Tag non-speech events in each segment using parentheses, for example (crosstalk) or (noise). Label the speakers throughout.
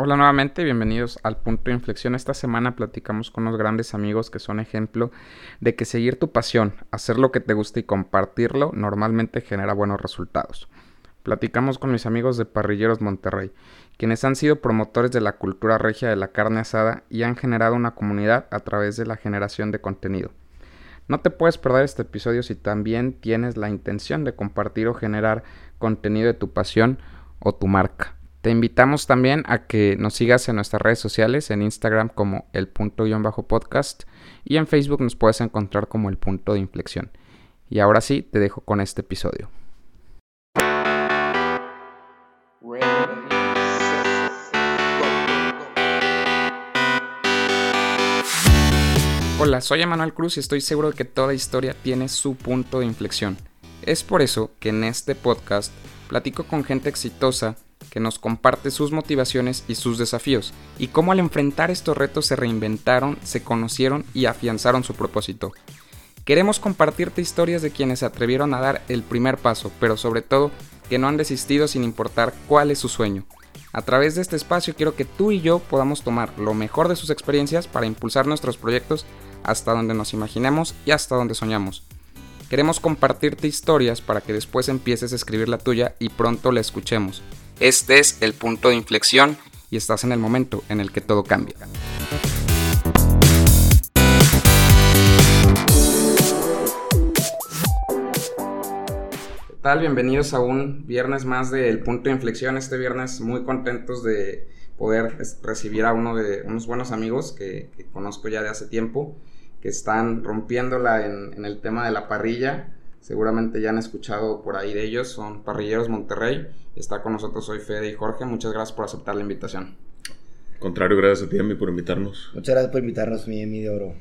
Speaker 1: Hola nuevamente, bienvenidos al punto de inflexión. Esta semana platicamos con unos grandes amigos que son ejemplo de que seguir tu pasión, hacer lo que te gusta y compartirlo normalmente genera buenos resultados. Platicamos con mis amigos de Parrilleros Monterrey, quienes han sido promotores de la cultura regia de la carne asada y han generado una comunidad a través de la generación de contenido. No te puedes perder este episodio si también tienes la intención de compartir o generar contenido de tu pasión o tu marca. Te invitamos también a que nos sigas en nuestras redes sociales, en Instagram como el punto-podcast y en Facebook nos puedes encontrar como el punto de inflexión. Y ahora sí, te dejo con este episodio. Hola, soy Emanuel Cruz y estoy seguro de que toda historia tiene su punto de inflexión. Es por eso que en este podcast platico con gente exitosa que nos comparte sus motivaciones y sus desafíos, y cómo al enfrentar estos retos se reinventaron, se conocieron y afianzaron su propósito. Queremos compartirte historias de quienes se atrevieron a dar el primer paso, pero sobre todo que no han desistido sin importar cuál es su sueño. A través de este espacio quiero que tú y yo podamos tomar lo mejor de sus experiencias para impulsar nuestros proyectos hasta donde nos imaginemos y hasta donde soñamos. Queremos compartirte historias para que después empieces a escribir la tuya y pronto la escuchemos. Este es el punto de inflexión y estás en el momento en el que todo cambia. ¿Qué tal? Bienvenidos a un viernes más del punto de inflexión. Este viernes muy contentos de poder recibir a uno de unos buenos amigos que, conozco ya de hace tiempo, que están rompiéndola en el tema de la parrilla Seguramente ya han escuchado por ahí de ellos, son Parrilleros Monterrey. Está con nosotros hoy Fede y Jorge. Muchas gracias por aceptar la invitación.
Speaker 2: Contrario, gracias a ti, Emi, por invitarnos.
Speaker 3: Muchas gracias por invitarnos, mi Emi de Oro.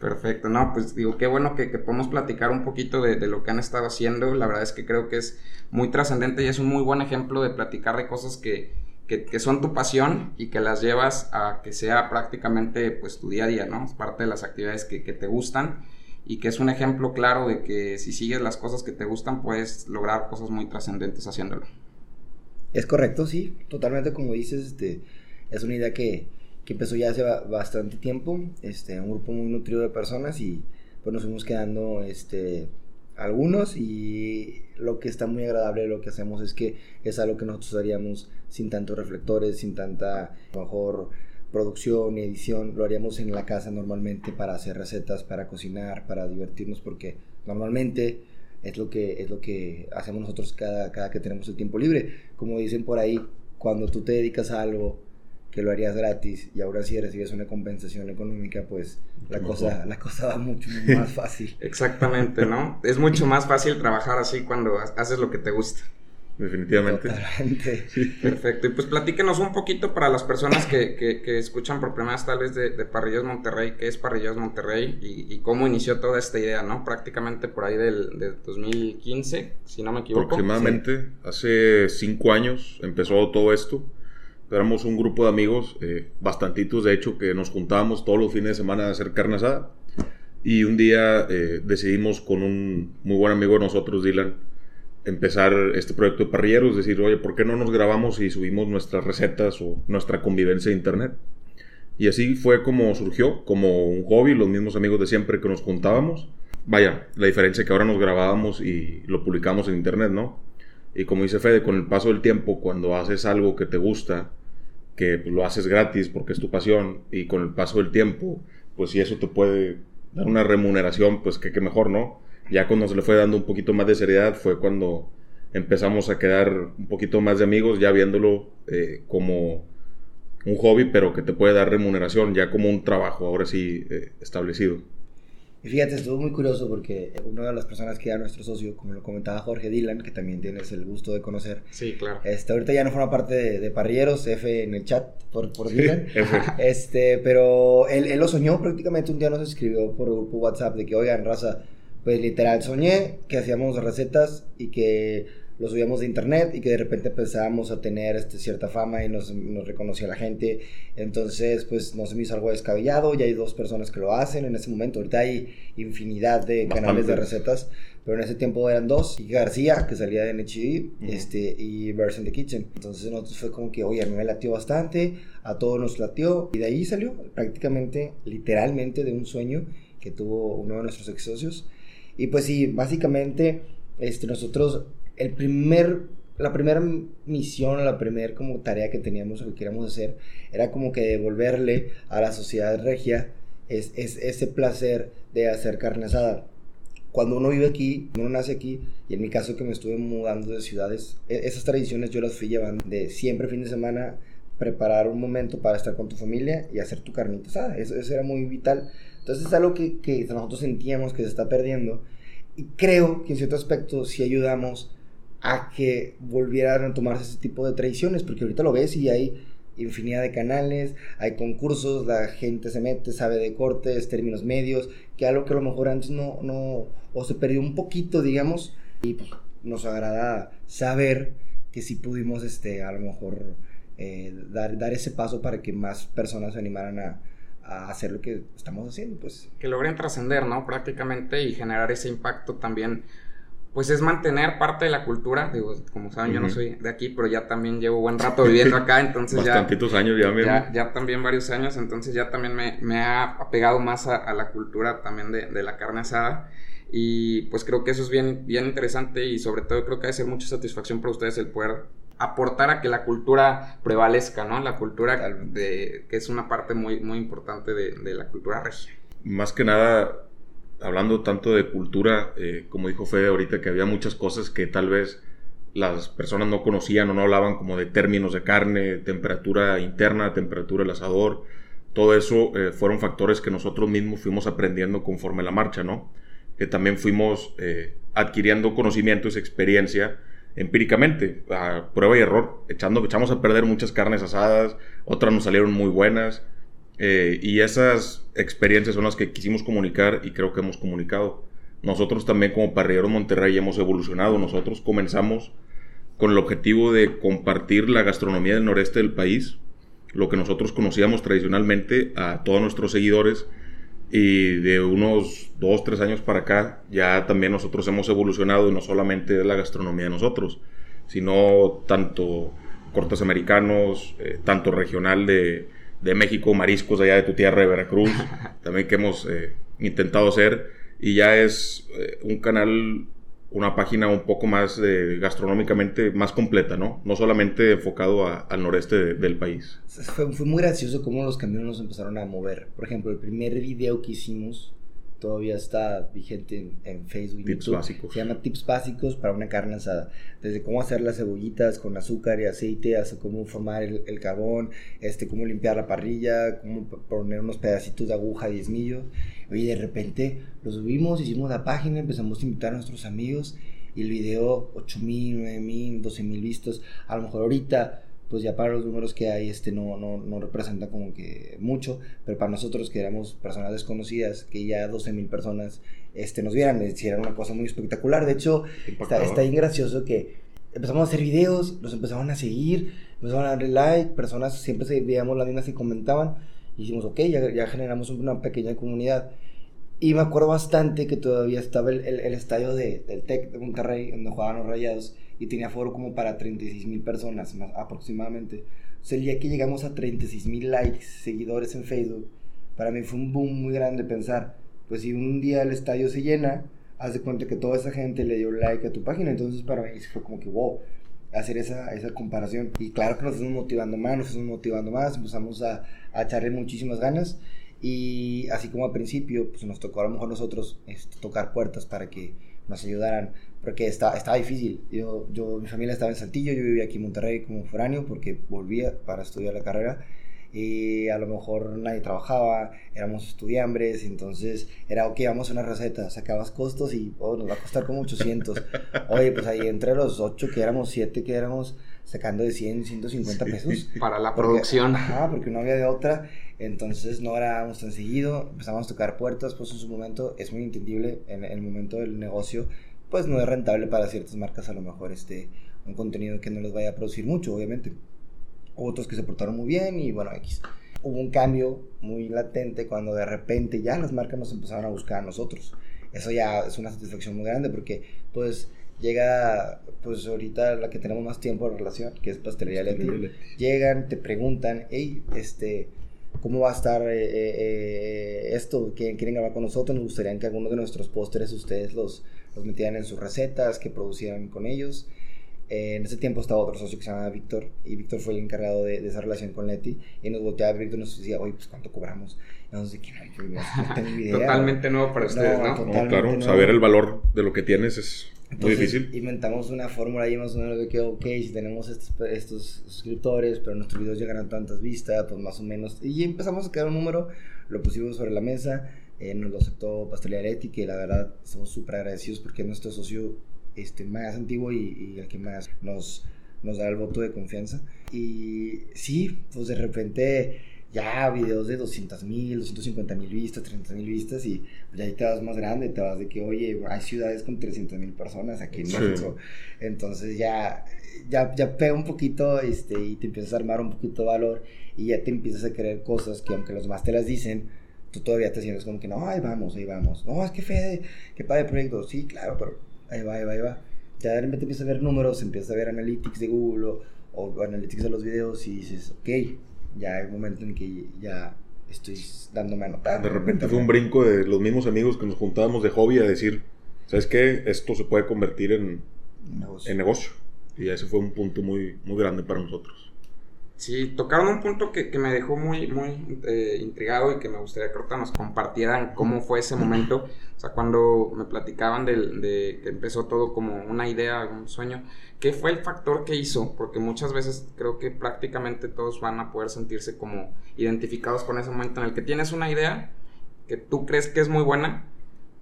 Speaker 1: Perfecto, no, pues digo, qué bueno que, podemos platicar un poquito de, de, lo que han estado haciendo. La verdad es que creo que es muy trascendente y es un muy buen ejemplo de platicar de cosas que, que, que, son tu pasión y que las llevas a que sea prácticamente pues tu día a día, ¿no? Es parte de las actividades que, que te gustan y que es un ejemplo claro de que si sigues las cosas que te gustan puedes lograr cosas muy trascendentes haciéndolo.
Speaker 3: Es correcto, sí, totalmente como dices, este, es una idea que, que empezó ya hace bastante tiempo, este, un grupo muy nutrido de personas y pues nos fuimos quedando este, algunos y lo que está muy agradable de lo que hacemos es que es algo que nosotros haríamos sin tantos reflectores, sin tanta, mejor, producción y edición lo haríamos en la casa normalmente para hacer recetas, para cocinar, para divertirnos, porque normalmente es lo que, es lo que hacemos nosotros cada, cada que tenemos el tiempo libre. Como dicen por ahí, cuando tú te dedicas a algo que lo harías gratis y ahora sí recibes una compensación económica, pues la cosa, la cosa va mucho (laughs) más fácil.
Speaker 1: Exactamente, ¿no? Es mucho más fácil trabajar así cuando haces lo que te gusta.
Speaker 2: Definitivamente. (laughs)
Speaker 1: Perfecto. Y pues platíquenos un poquito para las personas que, que, escuchan por primera vez tal vez de, de Parrillas Monterrey, qué es Parrillas Monterrey y, cómo inició toda esta idea, ¿no? Prácticamente por ahí del, 2015, si no me equivoco.
Speaker 2: Aproximadamente, hace cinco años empezó todo esto. Éramos un grupo de amigos, eh, bastantitos de hecho, que nos juntábamos todos los fines de semana a hacer carne asada. Y un día eh, decidimos con un muy buen amigo de nosotros, Dylan, empezar este proyecto de parrilleros, decir, oye, ¿por qué no nos grabamos y subimos nuestras recetas o nuestra convivencia de internet? Y así fue como surgió, como un hobby, los mismos amigos de siempre que nos juntábamos. Vaya, la diferencia que ahora nos grabábamos y lo publicamos en internet, ¿no? Y como dice Fede, con el paso del tiempo, cuando haces algo que te gusta, que lo haces gratis porque es tu pasión, y con el paso del tiempo, pues si eso te puede dar una remuneración, pues que, que mejor, ¿no? Ya cuando se le fue dando un poquito más de seriedad fue cuando empezamos a quedar un poquito más de amigos, ya viéndolo eh, como un hobby, pero que te puede dar remuneración, ya como un trabajo, ahora sí eh, establecido.
Speaker 3: Y fíjate, estuvo muy curioso porque una de las personas que era nuestro socio, como lo comentaba Jorge Dylan, que también tienes el gusto de conocer.
Speaker 1: Sí, claro.
Speaker 3: Este, ahorita ya no forma parte de, Parrilleros, F en el chat por, por Dylan. este, pero él, él, lo soñó prácticamente un día nos escribió por grupo WhatsApp de que, oigan, raza, pues literal soñé que hacíamos recetas y que lo subíamos de internet y que de repente empezábamos a tener este, cierta fama y nos, nos, reconocía la gente. Entonces, pues no se me hizo algo descabellado. Ya hay dos personas que lo hacen en ese momento. Ahorita hay infinidad de canales de recetas, pero en ese tiempo eran dos. Y García, que salía de NHD, este, y Verse in the Kitchen. Entonces, nosotros fue como que, oye, a mí me latió bastante, a todos nos latió. Y de ahí salió prácticamente, literalmente, de un sueño que tuvo uno de nuestros ex socios. Y pues sí, básicamente, este, nosotros el primer, la primera misión, la primera como tarea que teníamos o que queríamos hacer era como que devolverle a la sociedad regia es, ese placer de hacer carne asada. Cuando uno vive aquí, uno nace aquí, y en mi caso que me estuve mudando de ciudades, e, esas tradiciones yo las fui llevando de siempre fin de semana preparar un momento para estar con tu familia y hacer tu carnita asada. Eso, eso era muy vital. Entonces es algo que, que, nosotros sentíamos que se está perdiendo. Y creo que en cierto aspecto sí ayudamos a que volvieran a tomarse ese tipo de tradiciones, porque ahorita lo ves y hay infinidad de canales, hay concursos, la gente se mete, sabe de cortes, términos medios, que algo que a lo mejor antes no, no, o se perdió un poquito, digamos, y pues nos agrada saber que sí pudimos, este, a lo mejor, eh, dar, dar ese paso para que más personas se animaran a, a hacer lo que estamos haciendo, pues.
Speaker 1: Que logren trascender, ¿no? Prácticamente y generar ese impacto también pues es mantener parte de la cultura. Digo, como saben, yo no soy de aquí, pero ya también llevo buen rato viviendo acá, entonces
Speaker 2: Bastantitos años ya,
Speaker 1: ya, ya, también varios años, entonces ya también me, me ha apegado más a, la cultura también de, de, la carne asada. Y pues creo que eso es bien, bien interesante y sobre todo creo que debe ser mucha satisfacción para ustedes el poder aportar a que la cultura prevalezca, ¿no? La cultura de, que es una parte muy, muy importante de, de la cultura regia.
Speaker 2: Más que nada, hablando tanto de cultura, eh, como dijo Fede ahorita, que había muchas cosas que tal vez las personas no conocían o no hablaban como de términos de carne, temperatura interna, temperatura del asador. Todo eso eh, fueron factores que nosotros mismos fuimos aprendiendo conforme la marcha, ¿no? Que también fuimos eh, adquiriendo conocimientos, experiencia empíricamente, a prueba y error, echando, echamos a perder muchas carnes asadas, otras nos salieron muy buenas, eh, y esas experiencias son las que quisimos comunicar y creo que hemos comunicado. Nosotros también como Parrilleros Monterrey hemos evolucionado. Nosotros comenzamos con el objetivo de compartir la gastronomía del noreste del país, lo que nosotros conocíamos tradicionalmente a todos nuestros seguidores. Y de unos dos, tres años para acá, ya también nosotros hemos evolucionado y no solamente la gastronomía de nosotros, sino tanto cortes americanos, eh, tanto regional de, de México, mariscos allá de tu tierra de Veracruz, (laughs) también que hemos eh, intentado hacer. Y ya es eh, un canal, una página un poco más gastronómicamente más completa, ¿no? No solamente enfocado al noreste del país.
Speaker 3: Fue, fue, muy gracioso cómo los camiones nos empezaron a mover. Por ejemplo, el primer video que hicimos todavía está vigente en, Facebook.
Speaker 2: Tips básicos.
Speaker 3: Se llama Tips básicos para una carne asada. Desde cómo hacer las cebollitas con azúcar y aceite, hasta cómo formar el, carbón, este, cómo limpiar la parrilla, cómo poner unos pedacitos de aguja, diezmillos. Y de repente lo subimos, hicimos la página, empezamos a invitar a nuestros amigos y el video 8000, 9000, 12000 vistos. A lo mejor ahorita pues ya para los números que hay, este no, no, no representa como que mucho, pero para nosotros que éramos personas desconocidas, que ya 12 mil personas este, nos vieran, hicieran una cosa muy espectacular. De hecho, está, está bien gracioso que empezamos a hacer videos, nos empezaron a seguir, empezaron a darle like, personas siempre se veíamos las mismas y comentaban, y dijimos, ok, ya, ya generamos una pequeña comunidad. Y me acuerdo bastante que todavía estaba el, el, el estadio de, del TEC de Monterrey, donde jugaban los rayados, y tenía foro como para 36 mil personas más aproximadamente. O sea, el día que llegamos a 36 mil likes, seguidores en Facebook, para mí fue un boom muy grande pensar, pues si un día el estadio se llena, haz de cuenta que toda esa gente le dio like a tu página, entonces para mí fue como que wow, hacer esa, esa comparación. Y claro que nos fuimos motivando más, nos fuimos motivando más, empezamos a, a echarle muchísimas ganas. Y así como al principio, pues nos tocó a lo mejor nosotros este, tocar puertas para que nos ayudaran porque estaba, estaba difícil. Yo, yo, mi familia estaba en Saltillo, yo vivía aquí en Monterrey como foráneo porque volvía para estudiar la carrera y a lo mejor nadie trabajaba, éramos estudiambres, entonces era, ok, vamos a una receta, sacabas costos y oh, nos va a costar como 800. (laughs) Oye, pues ahí entre los 8 que éramos, 7 que éramos, sacando de 100, 150 pesos.
Speaker 1: Para la producción.
Speaker 3: Ajá, porque no había de otra, entonces no éramos tan seguido, empezamos a tocar puertas, pues en su momento es muy entendible en el momento del negocio pues no es rentable para ciertas marcas a lo mejor este un contenido que no les vaya a producir mucho, obviamente. Otros que se portaron muy bien y bueno, X. Hubo un cambio muy latente cuando de repente ya las marcas nos empezaron a buscar a nosotros. Eso ya es una satisfacción muy grande porque pues llega, pues ahorita la que tenemos más tiempo de relación, que es Pastelería Leti. Llegan, te preguntan, hey, este, ¿cómo va a estar eh, eh, eh, esto? ¿Quieren, ¿Quieren grabar con nosotros? Nos gustaría que algunos de nuestros pósteres ustedes los, los metieran en sus recetas, que producieran con ellos. en ese tiempo estaba otro socio que se llamaba Víctor, y Víctor fue el encargado de, esa relación con Leti, y nos volteaba a Víctor y nos decía, oye, pues ¿cuánto cobramos? Y nos decía, no, no tengo idea.
Speaker 1: Totalmente nuevo para ustedes, ¿no?
Speaker 2: no claro, saber el valor de lo que tienes es muy difícil.
Speaker 3: Inventamos una fórmula ahí más o menos de que, ok, si tenemos estos, estos suscriptores, pero nuestros videos llegan a tantas vistas, pues más o menos. Y empezamos a crear un número, lo pusimos sobre la mesa, eh, nos lo aceptó Pastelería Leti, que la verdad estamos súper agradecidos porque es nuestro socio este, más antiguo y, y, el que más nos, nos da el voto de confianza. Y sí, pues de repente ya videos de 200 mil, 250 mil vistas, 30 mil vistas y pues, ya ahí te vas más grande, te vas de que, oye, hay ciudades con 300 mil personas aquí en México, entonces ya, ya, ya pega un poquito este, y te empiezas a armar un poquito de valor y ya te empiezas a creer cosas que aunque los demás te las dicen, tú todavía te sientes como que, no, ahí vamos, ahí vamos, no, es que Fede, que padre proyecto, sí, claro, pero ahí va, ahí va, ahí va. Ya de repente empiezas a ver números, empiezas a ver analytics de Google o, o analytics de los videos y dices, ok, ya hay un momento en que ya estoy dándome a notar.
Speaker 2: De repente fue un brinco de los mismos amigos que nos juntábamos de hobby a decir, ¿sabes qué? Esto se puede convertir en negocio. En negocio. Y ese fue un punto muy, muy grande para nosotros.
Speaker 1: Sí, tocaron un punto que, que me dejó muy, muy eh, intrigado y que me gustaría que ahorita nos compartieran cómo fue ese momento. O sea, cuando me platicaban de, de, que empezó todo como una idea, un sueño. ¿Qué fue el factor que hizo? Porque muchas veces creo que prácticamente todos van a poder sentirse como identificados con ese momento en el que tienes una idea que tú crees que es muy buena,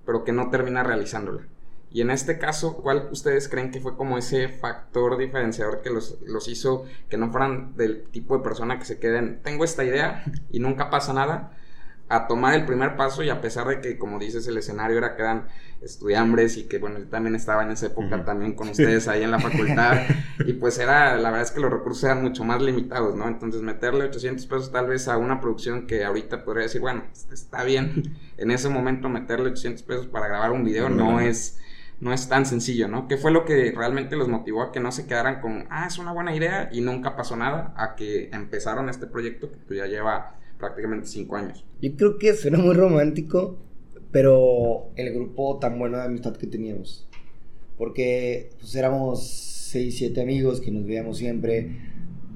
Speaker 1: pero que no termina realizándola. Y en este caso, ¿cuál ustedes creen que fue como ese factor diferenciador que los, los, hizo que no fueran del tipo de persona que se queden, tengo esta idea y nunca pasa nada, a tomar el primer paso y a pesar de que, como dices, el escenario era que eran estudiambres y que, bueno, yo también estaba en esa época también con ustedes ahí en la facultad (laughs) y pues era, la verdad es que los recursos eran mucho más limitados, ¿no? Entonces meterle 800 pesos tal vez a una producción que ahorita podría decir, bueno, está bien, en ese momento meterle 800 pesos para grabar un video no es no es tan sencillo, ¿no? ¿Qué fue lo que realmente los motivó a que no se quedaran con, ah, es una buena idea y nunca pasó nada, a que empezaron este proyecto que pues, ya lleva prácticamente cinco años?
Speaker 3: Yo creo que suena muy romántico, pero el grupo tan bueno de amistad que teníamos. Porque pues éramos seis, siete amigos que nos veíamos siempre.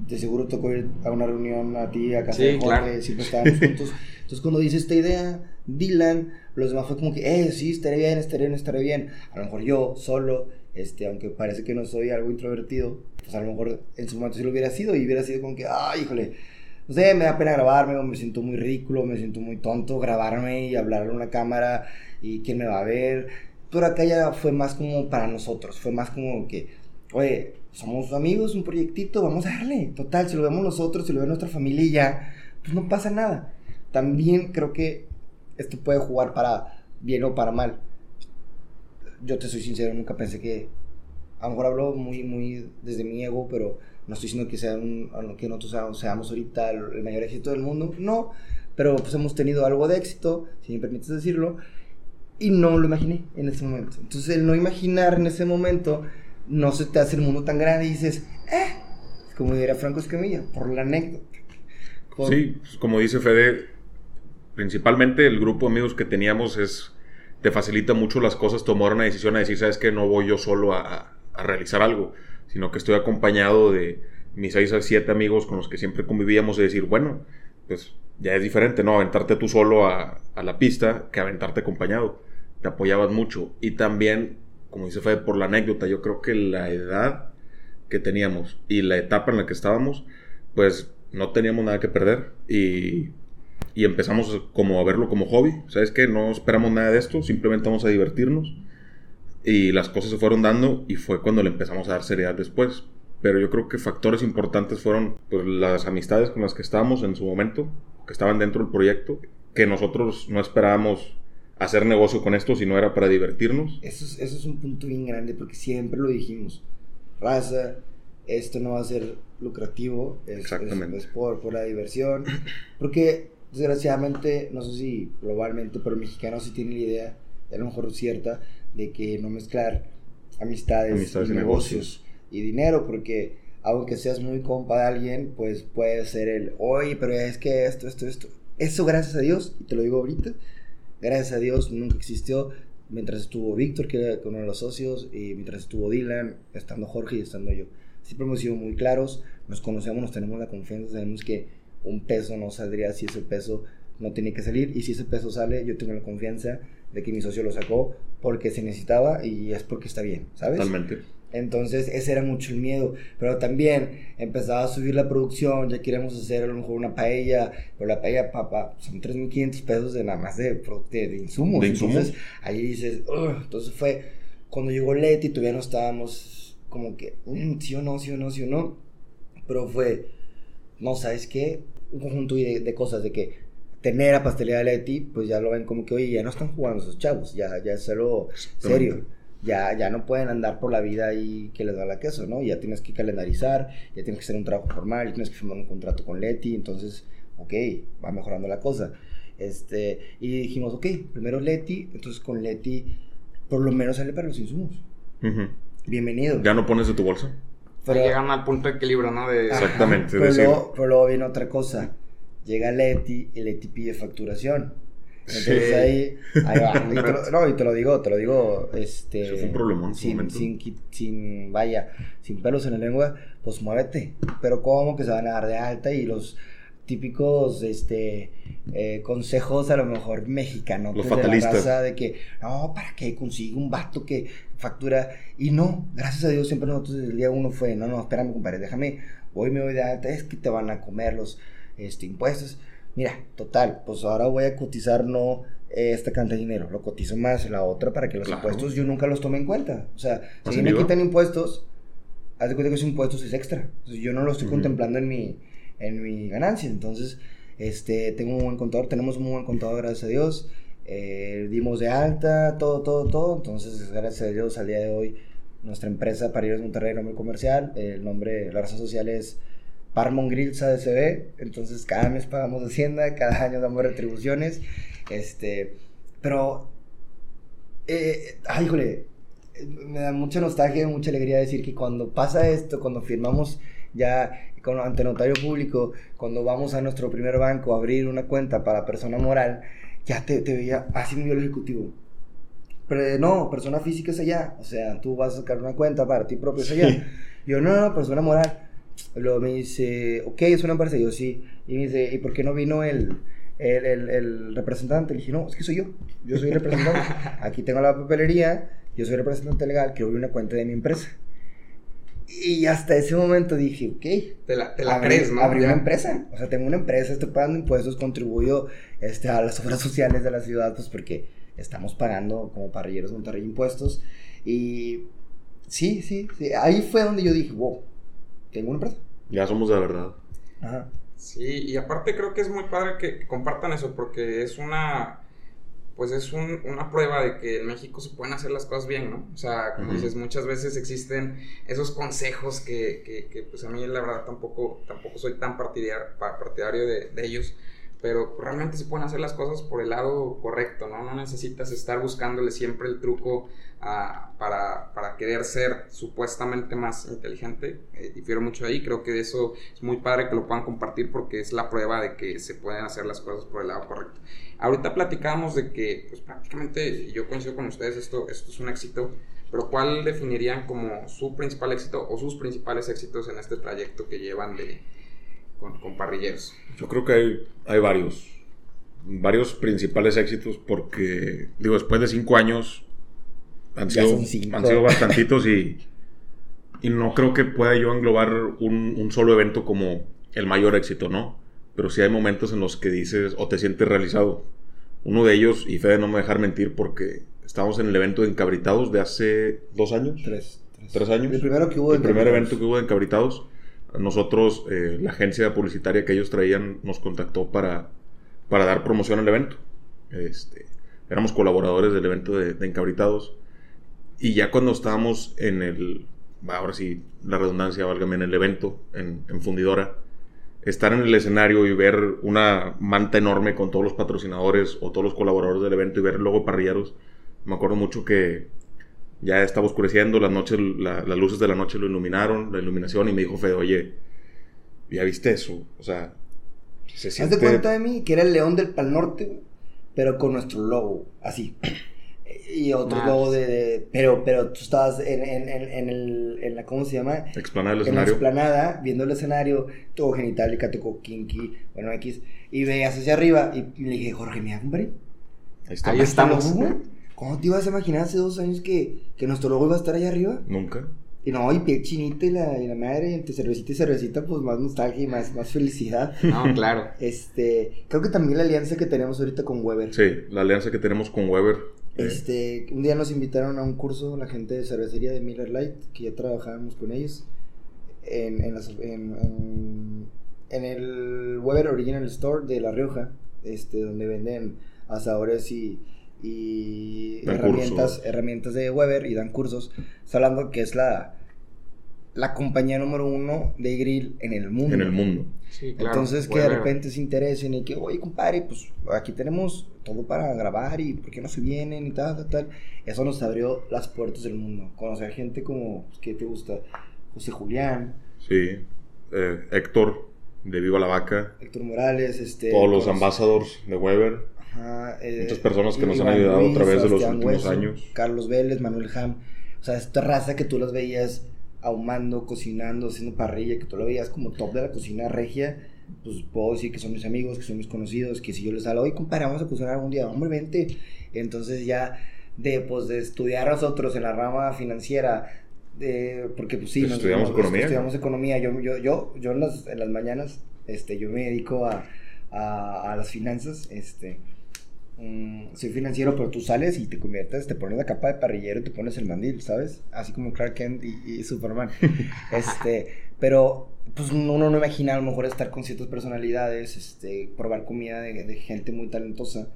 Speaker 3: De seguro tocó ir a una reunión a ti, a casa de Jorge, siempre estábamos juntos. Entonces cuando dice esta idea, Dylan, los demás fue como que, eh, sí, estaré bien, estaré bien, estaré bien. A lo mejor yo solo, este, aunque parece que no soy algo introvertido, pues a lo mejor en su momento sí lo hubiera sido y hubiera sido como que, ay, híjole, no sé, me da pena grabarme o me siento muy ridículo, me siento muy tonto grabarme y hablar a una cámara y quién me va a ver. Pero acá ya fue más como para nosotros, fue más como que, oye, somos amigos, un proyectito, vamos a darle. Total, si lo vemos nosotros, si lo ve nuestra familia ya, pues no pasa nada también creo que esto puede jugar para bien o para mal. Yo te soy sincero, nunca pensé que, a lo mejor hablo muy, muy desde mi ego, pero no estoy diciendo que, sea que nosotros seamos, ahorita el, mayor éxito del mundo, no, pero pues hemos tenido algo de éxito, si me permites decirlo, y no lo imaginé en ese momento. Entonces el no imaginar en ese momento, no se te hace el mundo tan grande y dices, eh, como diría Franco Escamilla, por la anécdota.
Speaker 2: Sí, pues, como dice Fede, principalmente el grupo de amigos que teníamos es te facilita mucho las cosas tomar una decisión a decir, sabes que no voy yo solo a, realizar algo, sino que estoy acompañado de mis seis a siete amigos con los que siempre convivíamos de decir, bueno, pues ya es diferente, ¿no? Aventarte tú solo a, a la pista que aventarte acompañado. Te apoyabas mucho. Y también, como dice Fede, por la anécdota, yo creo que la edad que teníamos y la etapa en la que estábamos, pues no teníamos nada que perder. Y y empezamos como a verlo como hobby. ¿Sabes qué? No esperamos nada de esto, simplemente vamos a divertirnos. Y las cosas se fueron dando y fue cuando le empezamos a dar seriedad después. Pero yo creo que factores importantes fueron pues, las amistades con las que estábamos en su momento, que estaban dentro del proyecto, que nosotros no esperábamos hacer negocio con esto, sino era para divertirnos.
Speaker 3: Eso es, eso es un punto bien grande porque siempre lo dijimos. Raza, esto no va a ser lucrativo, es,
Speaker 2: Exactamente.
Speaker 3: es- es por, por la diversión. (clears throat) Porque desgraciadamente, no sé si globalmente, pero el mexicano sí tiene la idea, a lo mejor cierta, de que no mezclar amistades,
Speaker 2: Amistades
Speaker 3: y
Speaker 2: y
Speaker 3: negocios y dinero, porque aunque seas muy compa de alguien, pues puede ser el, oye, pero es que esto, esto, esto. Eso gracias a Dios, y te lo digo ahorita, gracias a Dios nunca existió mientras estuvo Víctor, que era uno de los socios, y mientras estuvo Dylan, estando Jorge y estando yo. Siempre hemos sido muy claros, nos conocemos, nos tenemos la confianza, sabemos que un peso no saldría si ese peso no tiene que salir, y si ese peso sale, yo tengo la confianza de que mi socio lo sacó porque se necesitaba y es porque está bien, ¿sabes?
Speaker 2: Totalmente.
Speaker 3: Entonces ese era mucho el miedo, pero también empezaba a subir la producción, ya queríamos hacer a lo mejor una paella, pero la paella, papá, son 3.500 pesos de nada más de, de, de insumos.
Speaker 2: De insumos.
Speaker 3: Entonces ahí dices, "Ugh". entonces fue cuando llegó Leti, todavía no estábamos como que, "Mm, sí o no, sí o no, sí o no, pero fue, no, ¿sabes qué? Un conjunto de, de cosas, de que tener a Pastelería Leti, pues ya lo ven como que, oye, ya no están jugando esos chavos, ya, ya es algo serio. Ya, ya no pueden andar por la vida y que les da la queso, ¿no? Ya tienes que calendarizar, ya tienes que hacer un trabajo formal, ya tienes que firmar un contrato con Leti, entonces, ok, va mejorando la cosa. Este, y dijimos, ok, primero Leti, entonces con Leti por lo menos sale para los insumos.
Speaker 2: Ujú.
Speaker 3: Bienvenido.
Speaker 2: Ya no pones de tu bolsa.
Speaker 3: Pero-
Speaker 1: llegan al punto de equilibrio, ¿no? De,
Speaker 3: Ajá,
Speaker 2: Exactamente,
Speaker 3: Pero,
Speaker 2: decir-
Speaker 3: luego, pero luego viene otra cosa. Llega Leti y Leti pide facturación. Entonces
Speaker 2: Sí.
Speaker 3: ahí, ahí va. Y te lo- no, y te lo digo, te lo digo, este...
Speaker 2: Eso fue un problemón
Speaker 3: sin, sin, sin, vaya, sin pelos en la lengua, pues muévete. Pero ¿cómo que se van a dar de alta? Y los típicos, este, eh, consejos a lo mejor mexicanos
Speaker 2: Los
Speaker 3: de la raza de que, no, ¿para qué consigue un vato que factura? Y no, gracias a Dios siempre nosotros desde el día uno fue, no, no, espérame, compadre, déjame, hoy me voy de alta, es que te van a comer los este, impuestos. Mira, total, pues ahora voy a cotizar no eh, esta cantidad de dinero, lo cotizo más la otra para que los
Speaker 2: Claro.
Speaker 3: impuestos yo nunca los tome en cuenta. O sea,
Speaker 2: ¿Más
Speaker 3: si me quitan impuestos, haz de cuenta que esos impuestos es extra. Entonces, yo no lo estoy contemplando en mi, en mi ganancia. Entonces, este, tengo un buen contador, tenemos un muy buen contador, gracias a Dios. Eh, dimos de alta, todo, todo, todo. Entonces, gracias a Dios, al día de hoy, nuestra empresa Parilleros Monterrey, nombre comercial, el nombre, la razón social es Parmon Grills ADCB. Entonces, cada mes pagamos Hacienda, cada año damos retribuciones. Este, pero, eh, ay, híjole, me da mucha nostalgia, mucha alegría decir que cuando pasa esto, cuando firmamos ya con, ante notario público, cuando vamos a nuestro primer banco a abrir una cuenta para persona moral, ya te, te veía, así me vio el ejecutivo. Pero eh, no, persona física es allá. O sea, tú vas a sacar una cuenta para ti propio es allá. Yo, no, no, persona moral. Luego me dice, ok, es una empresa. Yo, sí. Y me dice, ¿y por qué no vino el, el, el, el representante? Le dije, no, es que soy yo. Yo soy el representante. (laughs) Aquí tengo la papelería. Yo soy representante legal. Quiero abrir una cuenta de mi empresa. Y hasta ese momento dije, ok,
Speaker 1: Te la, te la
Speaker 3: abrí,
Speaker 1: crees, ¿no?
Speaker 3: abrí
Speaker 1: Ya.
Speaker 3: una empresa. O sea, tengo una empresa, estoy pagando impuestos, contribuyo este, a las obras sociales de la ciudad, pues porque estamos pagando como parrilleros Monterrey impuestos. Y sí, sí, sí. Ahí fue donde yo dije, wow, tengo una empresa.
Speaker 2: Ya somos de verdad.
Speaker 3: Ajá.
Speaker 1: Sí, y aparte creo que es muy padre que, que compartan eso porque es una pues es un- una prueba de que en México se pueden hacer las cosas bien, ¿no? O sea, como dices, muchas veces existen esos consejos que, que, que, pues a mí la verdad tampoco, tampoco soy tan partidario, partidario de, de ellos, pero realmente se pueden hacer las cosas por el lado correcto, ¿no? No necesitas estar buscándole siempre el truco ah, para, para querer ser supuestamente más inteligente. Eh, difiero mucho ahí, creo que eso es muy padre que lo puedan compartir porque es la prueba de que se pueden hacer las cosas por el lado correcto. Ahorita platicábamos de que, pues prácticamente, yo coincido con ustedes, esto, esto es un éxito, pero ¿cuál definirían como su principal éxito o sus principales éxitos en este trayecto que llevan de, con, con parrilleros?
Speaker 2: Yo creo que hay, hay varios. Varios principales éxitos porque, digo, después de cinco años han
Speaker 3: Ya
Speaker 2: sido,
Speaker 3: cinco.
Speaker 2: han sido bastantitos y, y no creo que pueda yo englobar un, un solo evento como el mayor éxito, ¿no? Pero sí hay momentos en los que dices o te sientes realizado. Uno de ellos, y Fede no me dejar mentir porque estábamos en el evento de Encabritados de hace dos años.
Speaker 3: Tres,
Speaker 2: ¿Tres años?
Speaker 3: El primero que hubo
Speaker 2: el primer
Speaker 3: Encabritados.
Speaker 2: evento que hubo de Encabritados, nosotros, eh, la agencia publicitaria que ellos traían, nos contactó para, para dar promoción al evento. Este, éramos colaboradores del evento de, Encabritados. Y ya cuando estábamos en el, ahora sí, la redundancia, válgame, en el evento, en, en Fundidora, estar en el escenario y ver una manta enorme con todos los patrocinadores o todos los colaboradores del evento y ver luego parrilleros, me acuerdo mucho que ya estaba oscureciendo, las, noches, la- las luces de la noche lo iluminaron, la iluminación, y me dijo Fede, oye, ¿ya viste eso? O sea, se
Speaker 3: Haz
Speaker 2: siente...
Speaker 3: de cuenta de mí que era el león del Pal Norte, pero con nuestro logo, así. (clears throat) Y otro
Speaker 1: Nice.
Speaker 3: logo de, de- Pero, pero tú estabas en, en, en, en el, en la... ¿Cómo se llama?
Speaker 2: Explanar el
Speaker 3: en la
Speaker 2: escenario.
Speaker 3: explanada, viendo el escenario, todo genitálica, tocó kinky, bueno, X, y veías hacia arriba, y le dije, Jorge, mira, hombre,
Speaker 2: Ahí.
Speaker 1: Ahí estamos.
Speaker 3: güey. ¿Cómo te ibas a imaginar hace dos años que, que nuestro logo iba a estar allá arriba?
Speaker 2: Nunca.
Speaker 3: Y no, y piel chinita y la, y la madre, y entre cervecita y cervecita, pues más nostalgia y más, más felicidad. (laughs)
Speaker 1: No, claro.
Speaker 3: Este, creo que también la alianza que tenemos ahorita con Weber.
Speaker 2: Sí, la alianza que tenemos con Weber. eh,
Speaker 3: Este, un día nos invitaron a un curso la gente de cervecería de Miller Lite, que ya trabajábamos con ellos, en, en, las- en- en- en el Weber Original Store de La Rioja, este, donde venden asadores y, y
Speaker 2: Dan
Speaker 3: herramientas,
Speaker 2: cursos.
Speaker 3: herramientas de Weber y dan cursos. Está hablando que es la, la compañía número uno de grill en el mundo.
Speaker 2: en el mundo.
Speaker 1: Sí, claro.
Speaker 3: Entonces que de repente se interesen y que, oye, compadre, pues aquí tenemos todo para grabar y por qué no se vienen y tal, tal, tal. Eso nos abrió las puertas del mundo. Conocer gente como, pues, ¿qué te gusta? José Julián,
Speaker 2: Sí. Eh, Héctor, de Viva la Vaca.
Speaker 3: Héctor Morales, este...
Speaker 2: todos los ambassadors de Weber.
Speaker 3: Ajá, eh,
Speaker 2: muchas personas que nos han
Speaker 3: Iván
Speaker 2: ayudado a través de los últimos años.
Speaker 3: Carlos Vélez, Manuel Ham. O sea, esta raza que tú las veías ahumando, cocinando, haciendo parrilla, que tú lo veías como top de la cocina regia, pues puedo decir que son mis amigos, que son mis conocidos, que si yo les hablo, oye, compadre, vamos a cocinar algún día, hombre, vente. Entonces ya de, pues, de estudiar nosotros en la rama financiera, de, porque pues sí,
Speaker 2: Pues estudiamos economía,
Speaker 3: Estudiamos economía. Yo, yo, yo, yo en, las, en las mañanas, este, yo me dedico a, a, a las finanzas, este... soy financiero, pero tú sales y te conviertes, te pones la capa de parrillero y te pones el mandil, ¿sabes? Así como Clark Kent y, y Superman. (laughs) este, pero pues uno no imagina a lo mejor estar con ciertas personalidades, este, probar comida de, de gente muy talentosa.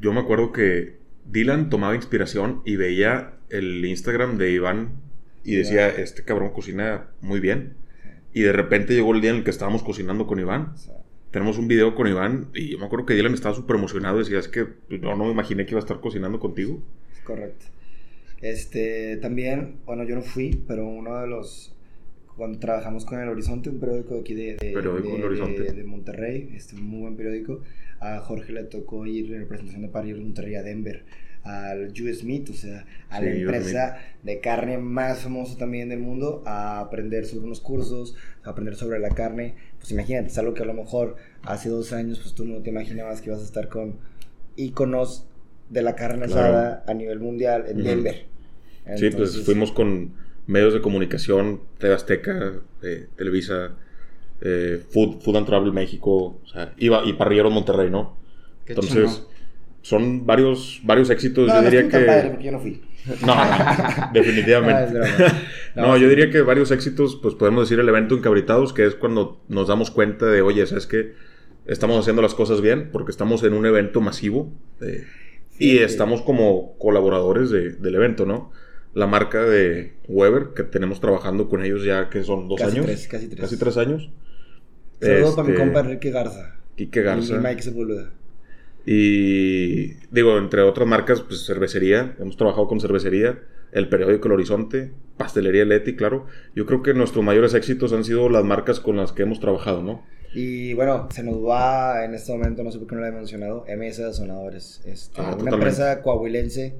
Speaker 2: Yo me acuerdo que Dylan tomaba inspiración y veía el Instagram de Iván y decía, este cabrón cocina muy bien. Y de repente llegó el día en el que estábamos cocinando con Iván. Tenemos un video con Iván y yo me acuerdo que Dylan estaba súper emocionado. Decía, es que pues, no, no me imaginé que iba a estar cocinando contigo.
Speaker 3: correcto. Este, también, bueno, yo no fui, pero uno de los, cuando trabajamos con El Horizonte, un periódico de aquí de, de, de- de- de Monterrey, este, un muy buen periódico, a Jorge le tocó ir en representación de París de Monterrey a Denver, al US Meat, o sea, a la
Speaker 2: Sí,
Speaker 3: empresa de carne más famosa también del mundo, a aprender sobre unos cursos, a aprender sobre la carne. Pues imagínate, es algo que a lo mejor hace dos años pues tú no te imaginabas que ibas a estar con íconos de la carne
Speaker 2: Claro.
Speaker 3: asada a nivel mundial en. Denver.
Speaker 2: Sí, pues fuimos con medios de comunicación, TV Azteca, eh, Televisa, eh, Food, Food and Travel México, o sea, iba, y Parrilleros Monterrey, ¿no?
Speaker 1: Qué
Speaker 2: Entonces. Son varios, varios éxitos.
Speaker 3: No,
Speaker 2: yo
Speaker 3: no
Speaker 2: diría que...
Speaker 3: padre porque yo no fui.
Speaker 2: No, (laughs) no, definitivamente.
Speaker 3: No. (laughs)
Speaker 2: No,
Speaker 3: No,
Speaker 2: yo
Speaker 3: sí.
Speaker 2: diría que varios éxitos, pues podemos decir el evento Encabritados, que es cuando nos damos cuenta de, oye, ¿sabes qué? Estamos haciendo las cosas bien porque estamos en un evento masivo eh, y
Speaker 3: Sí,
Speaker 2: estamos como colaboradores de- del evento, ¿no? La marca de Weber, que tenemos trabajando con ellos ya que son dos
Speaker 3: Casi
Speaker 2: años.
Speaker 3: tres, casi tres.
Speaker 2: Casi tres años.
Speaker 3: Saludos para mi
Speaker 2: Este,
Speaker 3: compa Enrique Garza.
Speaker 2: Quique Garza.
Speaker 3: Y Mike Sepúlveda.
Speaker 2: Y digo, entre otras marcas, pues cervecería, hemos trabajado con cervecería, el periódico El Horizonte, pastelería Leti, claro. Yo creo que nuestros mayores éxitos han sido las marcas con las que hemos trabajado, ¿no?
Speaker 3: Y bueno, se nos va en este momento, no sé por qué no lo he mencionado, MS de Sonadores. Este,
Speaker 2: Ah,
Speaker 3: una
Speaker 2: totalmente.
Speaker 3: empresa coahuilense.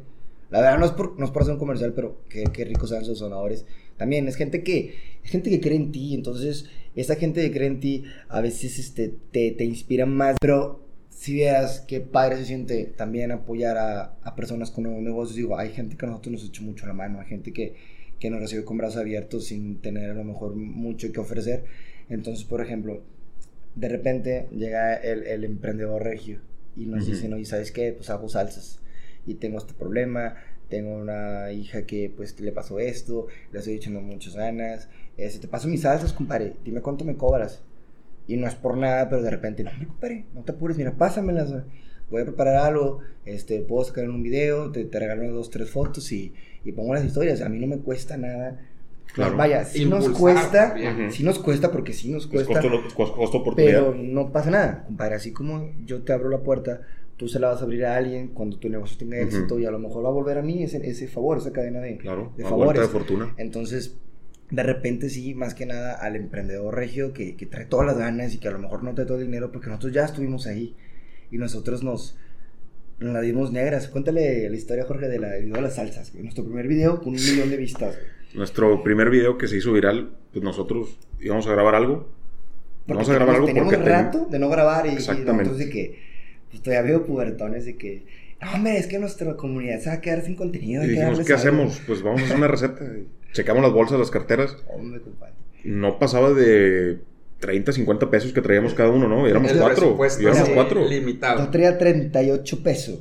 Speaker 3: La verdad no es por, no es por hacer un comercial, pero qué, qué ricos sean sus sonadores. También es gente que es gente que cree en ti, entonces esa gente que cree en ti a veces este, te, te inspira más. Pero si veas qué padre se siente también apoyar a, a personas con nuevos negocios, digo, hay gente que a nosotros nos echa mucho la mano, hay gente que, que nos recibe con brazos abiertos sin tener a lo mejor mucho que ofrecer. Entonces, por ejemplo, de repente llega el, el emprendedor regio y nos
Speaker 2: Ujú.
Speaker 3: dice, no, y sabes qué, pues hago salsas y tengo este problema, tengo una hija que pues le pasó esto, le estoy echando muchas ganas, este, te paso mis salsas, compadre, dime cuánto me cobras. Y no es por nada, pero de repente, no, hombre, compadre, no te apures, mira, pásamelas. voy a preparar algo, este, puedo sacar un video, te, te regalo dos, tres fotos y, y pongo las historias. A mí no me cuesta nada.
Speaker 2: Claro.
Speaker 3: Vaya, sí nos cuesta,
Speaker 1: también.
Speaker 3: sí nos cuesta porque sí nos
Speaker 2: Es
Speaker 3: cuesta.
Speaker 2: costo, es costo, costo oportunidad.
Speaker 3: Pero no pasa nada, compadre. Así como yo te abro la puerta, tú se la vas a abrir a alguien cuando tu negocio tenga éxito y a lo mejor va a volver a mí ese, ese favor, esa cadena de,
Speaker 2: Claro,
Speaker 3: de
Speaker 2: vuelta de
Speaker 3: favores.
Speaker 2: fortuna.
Speaker 3: Entonces, de repente sí, más que nada al emprendedor regio que, que trae todas las ganas y que a lo mejor no trae todo el dinero porque nosotros ya estuvimos ahí y nosotros nos, nos la dimos negras. Cuéntale la historia, Jorge, de la, video de las salsas. Nuestro primer video con un millón de vistas.
Speaker 2: Nuestro primer video que se hizo viral, pues nosotros íbamos a grabar algo.
Speaker 3: Porque
Speaker 2: Vamos a grabar algo
Speaker 3: teníamos
Speaker 2: porque ten-
Speaker 3: rato de no grabar y, y
Speaker 2: Exactamente.
Speaker 3: nosotros de que pues todavía veo pubertones de que no hombre es que nuestra comunidad se va a quedar sin contenido
Speaker 2: Y dijimos, ¿qué
Speaker 3: algo".
Speaker 2: hacemos? Pues vamos a hacer una receta. Y (laughs) Checamos las bolsas, las carteras.
Speaker 3: hombre compadre
Speaker 2: No pasaba de 30, 50 pesos que traíamos cada uno, ¿no? Y éramos cuatro. Y éramos
Speaker 1: sí,
Speaker 2: cuatro.
Speaker 1: limitado.
Speaker 3: yo traía 38 pesos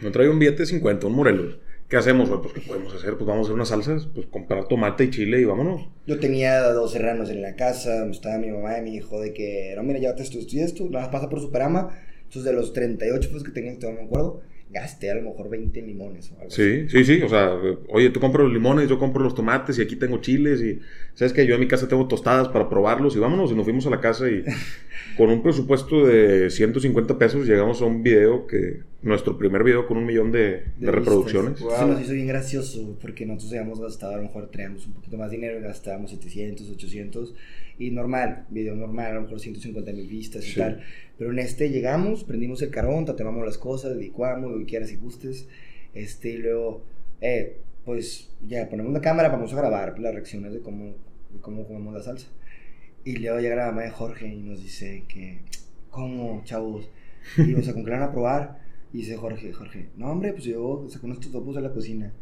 Speaker 2: No traía un billete de 50, un Morelos. ¿Qué hacemos, güey? Pues, ¿qué podemos hacer? Pues vamos a hacer unas salsas, pues comprar tomate y chile y vámonos.
Speaker 3: yo tenía dos serranos en la casa estaba mi mamá y mi hijo de que no mira llévate esto esto y esto nada más pasa por Superama entonces de los 38 pesos que tenía todavía me acuerdo gasté a lo mejor 20 limones o algo así.
Speaker 2: Sí, sí, sí. O sea, oye, tú compras los limones, yo compro los tomates y aquí tengo chiles y... ¿Sabes que Yo en mi casa tengo tostadas para probarlos y vámonos. Y nos fuimos a la casa y (laughs) con un presupuesto de 150 pesos llegamos a un video que... Nuestro primer video con un millón de, de reproducciones.
Speaker 1: Wow.
Speaker 3: Se nos hizo bien gracioso porque nosotros habíamos gastado, a lo mejor traíamos un poquito más de dinero y gastábamos 700, 800 y normal, video normal, a lo mejor 150 mil vistas y
Speaker 2: Sí.
Speaker 3: tal. Pero en este llegamos, prendimos el carón, tatemamos las cosas, licuamos, lo que quieras y gustes. Este, y luego, eh, pues ya ponemos la cámara, vamos a grabar las reacciones de cómo, de cómo comemos la salsa. Y luego llega la mamá de Jorge y nos dice que, ¿cómo, chavos? Y, o sea, ¿con qué la van a probar? Y dice Jorge, Jorge, no, hombre, pues yo saco unos totopos de la cocina.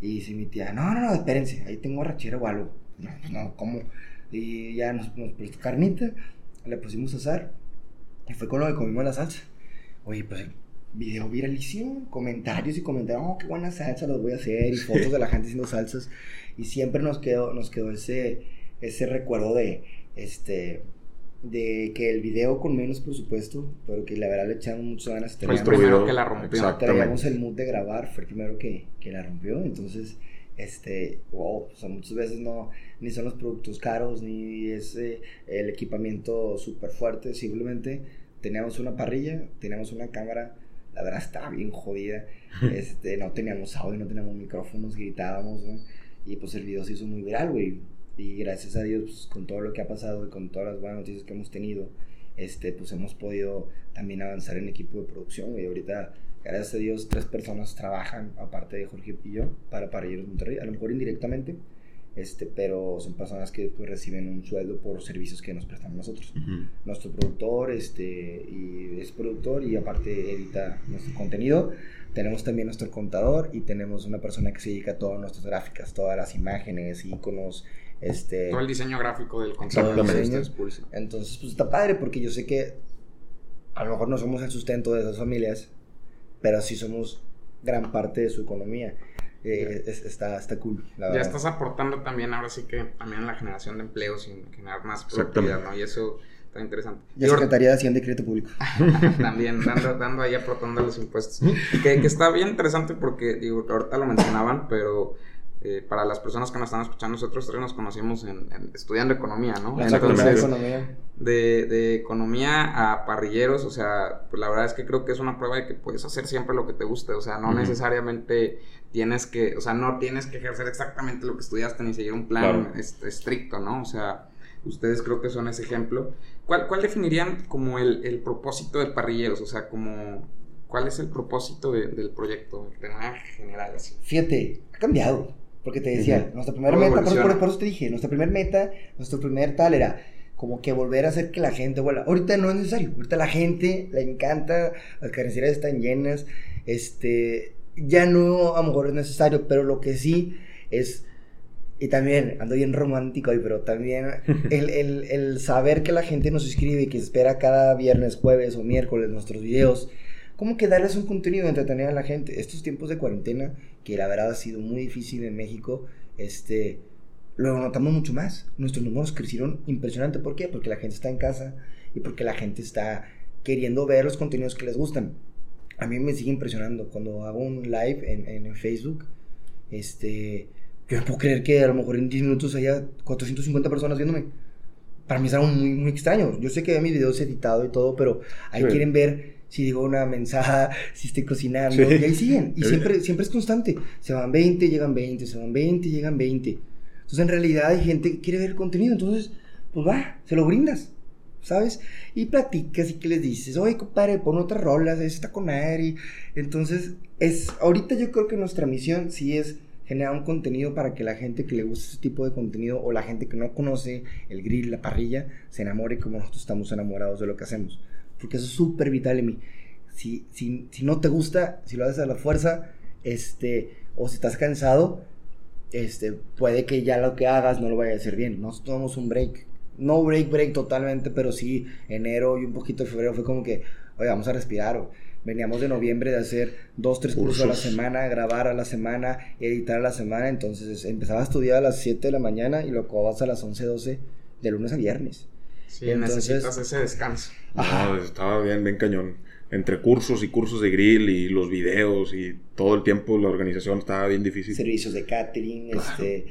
Speaker 3: Y dice mi tía, no, no, no, espérense, ahí tengo arrachera o algo. No, pues no, ¿cómo? Y ya nos, nos prestó carnita, le pusimos a asar, y fue con lo que comimos la salsa. Oye, pues video viralísimo, comentarios y comentarios, oh, qué buena salsa los voy a hacer, y fotos de la gente haciendo salsas. Y siempre nos quedó, nos quedó ese, ese recuerdo de, este, de que el video con menos presupuesto, pero que la verdad le echamos muchas ganas.
Speaker 1: Fue el
Speaker 3: teníamos-
Speaker 1: primero que la rompió.
Speaker 3: Traíamos el mood de grabar, fue el primero que, que la rompió, entonces, este, wow, o sea, muchas veces no, ni son los productos caros, ni es eh, el equipamiento súper fuerte, simplemente teníamos una parrilla, teníamos una cámara, la verdad estaba bien jodida, (laughs) este, no teníamos audio, no teníamos micrófonos, gritábamos, ¿no? y pues el video se hizo muy viral, güey, y gracias a Dios, pues, con todo lo que ha pasado y con todas las buenas noticias que hemos tenido, este, pues hemos podido también avanzar en equipo de producción, y ahorita, gracias a Dios, tres personas trabajan, aparte de Jorge y yo, para Parrilleros Monterrey, a lo mejor indirectamente, este, pero son personas que pues, reciben un sueldo por servicios que nos prestamos nosotros. Nuestro productor este, y es productor y aparte edita nuestro contenido. Tenemos también nuestro contador y tenemos una persona que se dedica a todas nuestras gráficas, todas las imágenes, iconos, este...
Speaker 1: Todo el diseño gráfico del ustedes publican.
Speaker 3: Entonces, pues está padre porque yo sé que a lo mejor no somos el sustento de esas familias, pero sí somos gran parte de su economía. Eh, es- está, está cool, la
Speaker 1: Ya
Speaker 3: verdad.
Speaker 1: estás aportando también, ahora sí que también en la generación de empleos y en generar más
Speaker 2: Exactamente.
Speaker 1: productividad, ¿no? Y eso está interesante.
Speaker 3: Ya Secretaría de Hacienda y Crédito Público. (laughs)
Speaker 1: también dando, dando ahí aportando los impuestos. Que, que está bien interesante porque, digo, ahorita lo mencionaban, pero eh, para las personas que nos están escuchando, nosotros tres nos conocimos en, en- estudiando economía, ¿no?
Speaker 3: La
Speaker 1: Entonces,
Speaker 3: economía.
Speaker 1: de, de economía a parrilleros, o sea, pues la verdad es que creo que es una prueba de que puedes hacer siempre lo que te guste, o sea, no necesariamente tienes que, o sea, no tienes que ejercer exactamente lo que estudiaste ni seguir un plan
Speaker 2: Claro.
Speaker 1: est- estricto, ¿no? O sea, ustedes creo que son ese ejemplo. ¿Cuál, cuál definirían como el, el propósito de parrilleros? O sea, como, ¿cuál es el propósito de- del proyecto de manera general? Así?
Speaker 3: Fíjate, ha cambiado. Porque te decía,
Speaker 2: Ujú.
Speaker 3: nuestra primera meta, por, por- por eso te dije, nuestra primera meta, nuestro primer tal era como que volver a hacer que la gente vuela. Ahorita no es necesario, ahorita la gente le encanta, las carnicerías están llenas, este, ya no a lo mejor es necesario, pero lo que sí es, y también ando bien romántico ahí, pero también (laughs) el, el- el saber que la gente nos escribe y que espera cada viernes, jueves o miércoles nuestros videos, como que darles un contenido de entretener a la gente. Estos tiempos de cuarentena, que la verdad ha sido muy difícil en México, este, lo notamos mucho más. Nuestros números crecieron impresionante. ¿Por qué? Porque la gente está en casa y porque la gente está queriendo ver los contenidos que les gustan. a mí me sigue impresionando. Cuando hago un live en, en, Facebook, este, yo no puedo creer que a lo mejor en 10 minutos haya 450 personas viéndome. Para mí es algo muy, muy extraño. Yo sé que mis videos editado y todo, pero ahí quieren ver si digo una mensaje, (laughs) si estoy cocinando, y ahí siguen. Y siempre, siempre es constante. Se van 20, llegan 20, se van 20, llegan 20. Entonces, en realidad hay gente que quiere ver el contenido. Entonces, pues va, se lo brindas. ¿sabes? Y platicas y que les dices, oye, compadre, pon otras rolas, está con aire. Entonces, es, ahorita yo creo que nuestra misión sí es generar un contenido para que la gente que le gusta ese tipo de contenido o la gente que no conoce el grill, la parrilla, se enamore como nosotros estamos enamorados de lo que hacemos. Porque eso es súper vital en mí. Si, si, si no te gusta, si lo haces a la fuerza, este, o si estás cansado, este, puede que ya lo que hagas no lo vaya a hacer bien. Nos tomamos un break no break, break totalmente, pero sí enero y un poquito de febrero fue como que, oye, vamos a respirar. Veníamos de noviembre de hacer dos, tres cursos, a la semana, grabar a la semana, editar a la semana. Entonces empezaba a estudiar a las 7 de la mañana y lo acababas a las 11, 12 de lunes a viernes.
Speaker 1: Sí, necesitas ese descanso.
Speaker 2: Ajá. estaba bien, bien cañón. Entre cursos y cursos de grill y los videos y todo el tiempo la organización estaba bien difícil.
Speaker 3: Servicios de catering, este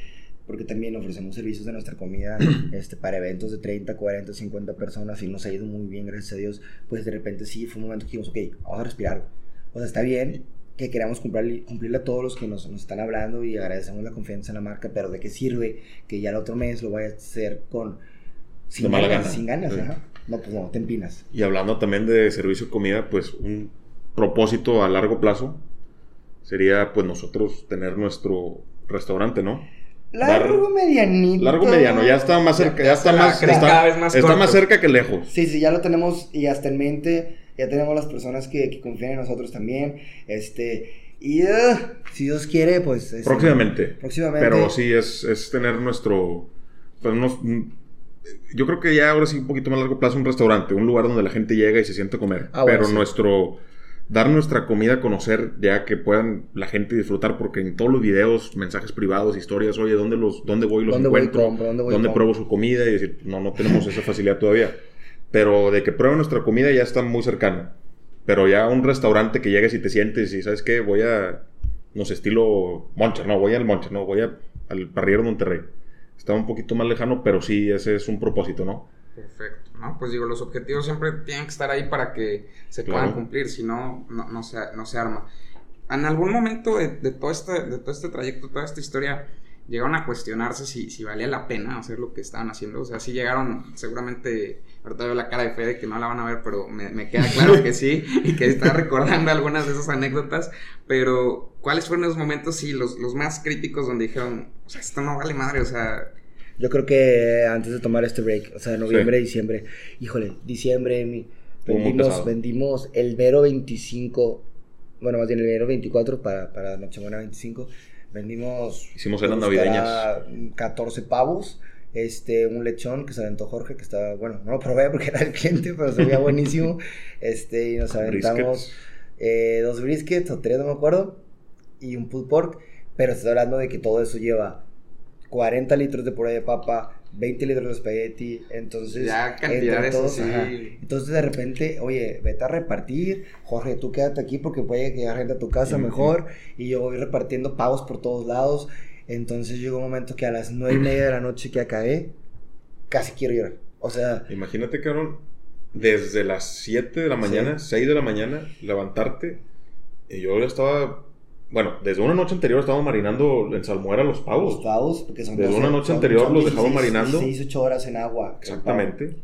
Speaker 3: porque también ofrecemos servicios de nuestra comida (clears throat) este, para eventos de 30, 40, 50 personas y nos ha ido muy bien, gracias a Dios, pues de repente sí, fue un momento que dijimos, ok, vamos a respirar. O sea, está bien que queramos cumplirle, cumplirle a todos los que nos, nos, están hablando y agradecemos la confianza en la marca, pero ¿de qué sirve que ya el otro mes lo vaya a hacer con... Sin ganas, sin ganas, No, pues no, te empinas.
Speaker 2: Y hablando también de servicio de comida, pues un propósito a largo plazo sería pues nosotros tener nuestro restaurante, ¿no?
Speaker 3: Largo medianito.
Speaker 2: Largo mediano, ya está más cerca, ya está más, está, más, cerca que lejos.
Speaker 3: Sí, sí, ya lo tenemos y hasta en mente, ya tenemos las personas que, confían en nosotros también, este, y uh, si Dios quiere, pues...
Speaker 2: Este, próximamente. Próximamente. Pero sí, es, es tener nuestro, pues, yo creo que ya ahora sí un poquito más largo plazo un restaurante, un lugar donde la gente llega y se siente a comer, ah, pero nuestro dar nuestra comida a conocer, ya que puedan la gente disfrutar, porque en todos los videos, mensajes privados, historias, oye, ¿dónde, los, dónde voy y los encuentro? ¿Dónde, pruebo su comida? Y decir, no, no tenemos esa facilidad todavía. Pero de que prueben nuestra comida ya está muy cercano. Pero ya un restaurante que llegues y te sientes y, ¿sabes qué? Voy a, no sé, estilo Moncher, no, voy al Moncher, no, voy al Parrillero Monterrey. Está un poquito más lejano, pero sí, ese es un propósito, ¿no?
Speaker 1: Perfecto, ¿no? Pues digo, los objetivos siempre tienen que estar ahí para que se puedan cumplir, si no, no, se, no se arma. En algún momento de, todo este, de todo este trayecto, toda esta historia, llegaron a cuestionarse si, si valía la pena hacer lo que estaban haciendo. O sea, sí llegaron, seguramente, ahorita veo la cara de Fede que no la van a ver, pero me, me queda claro que sí, (laughs) y que está recordando algunas de esas anécdotas. Pero, ¿cuáles fueron los momentos, sí, los, los más críticos donde dijeron, o sea, esto no vale madre, o sea,
Speaker 3: yo creo que antes de tomar este break, o sea, noviembre, diciembre, híjole, diciembre, vendimos, vendimos el Vero 25, bueno, más bien el Vero 24 para, para Nochebuena 25, vendimos...
Speaker 2: Hicimos navideñas.
Speaker 3: 14 pavos, este, un lechón que se aventó Jorge, que estaba, bueno, no lo probé porque (laughs) era el cliente, pero se veía buenísimo, (laughs) este, y nos aventamos eh, dos briskets o tres, no me acuerdo, y un pulled pork, pero estoy hablando de que todo eso lleva 40 litros de puré de papa, 20 litros de espagueti, entonces...
Speaker 1: Ya cantidades todos,
Speaker 3: Entonces de repente, oye, vete a repartir, Jorge, tú quédate aquí porque puede llegar gente a tu casa mejor, y yo voy repartiendo pagos por todos lados, entonces llegó un momento que a las 9 y media de la noche que acabé, casi quiero llorar, o sea...
Speaker 2: Imagínate, cabrón, desde las 7 de la mañana, 6 de la mañana, levantarte, y yo ya estaba bueno, desde una noche anterior estábamos marinando en salmuera los pavos.
Speaker 3: Los pavos, porque son
Speaker 2: Desde una noche anterior los dejamos marinando.
Speaker 3: 6, 8 horas en agua.
Speaker 2: Exactamente.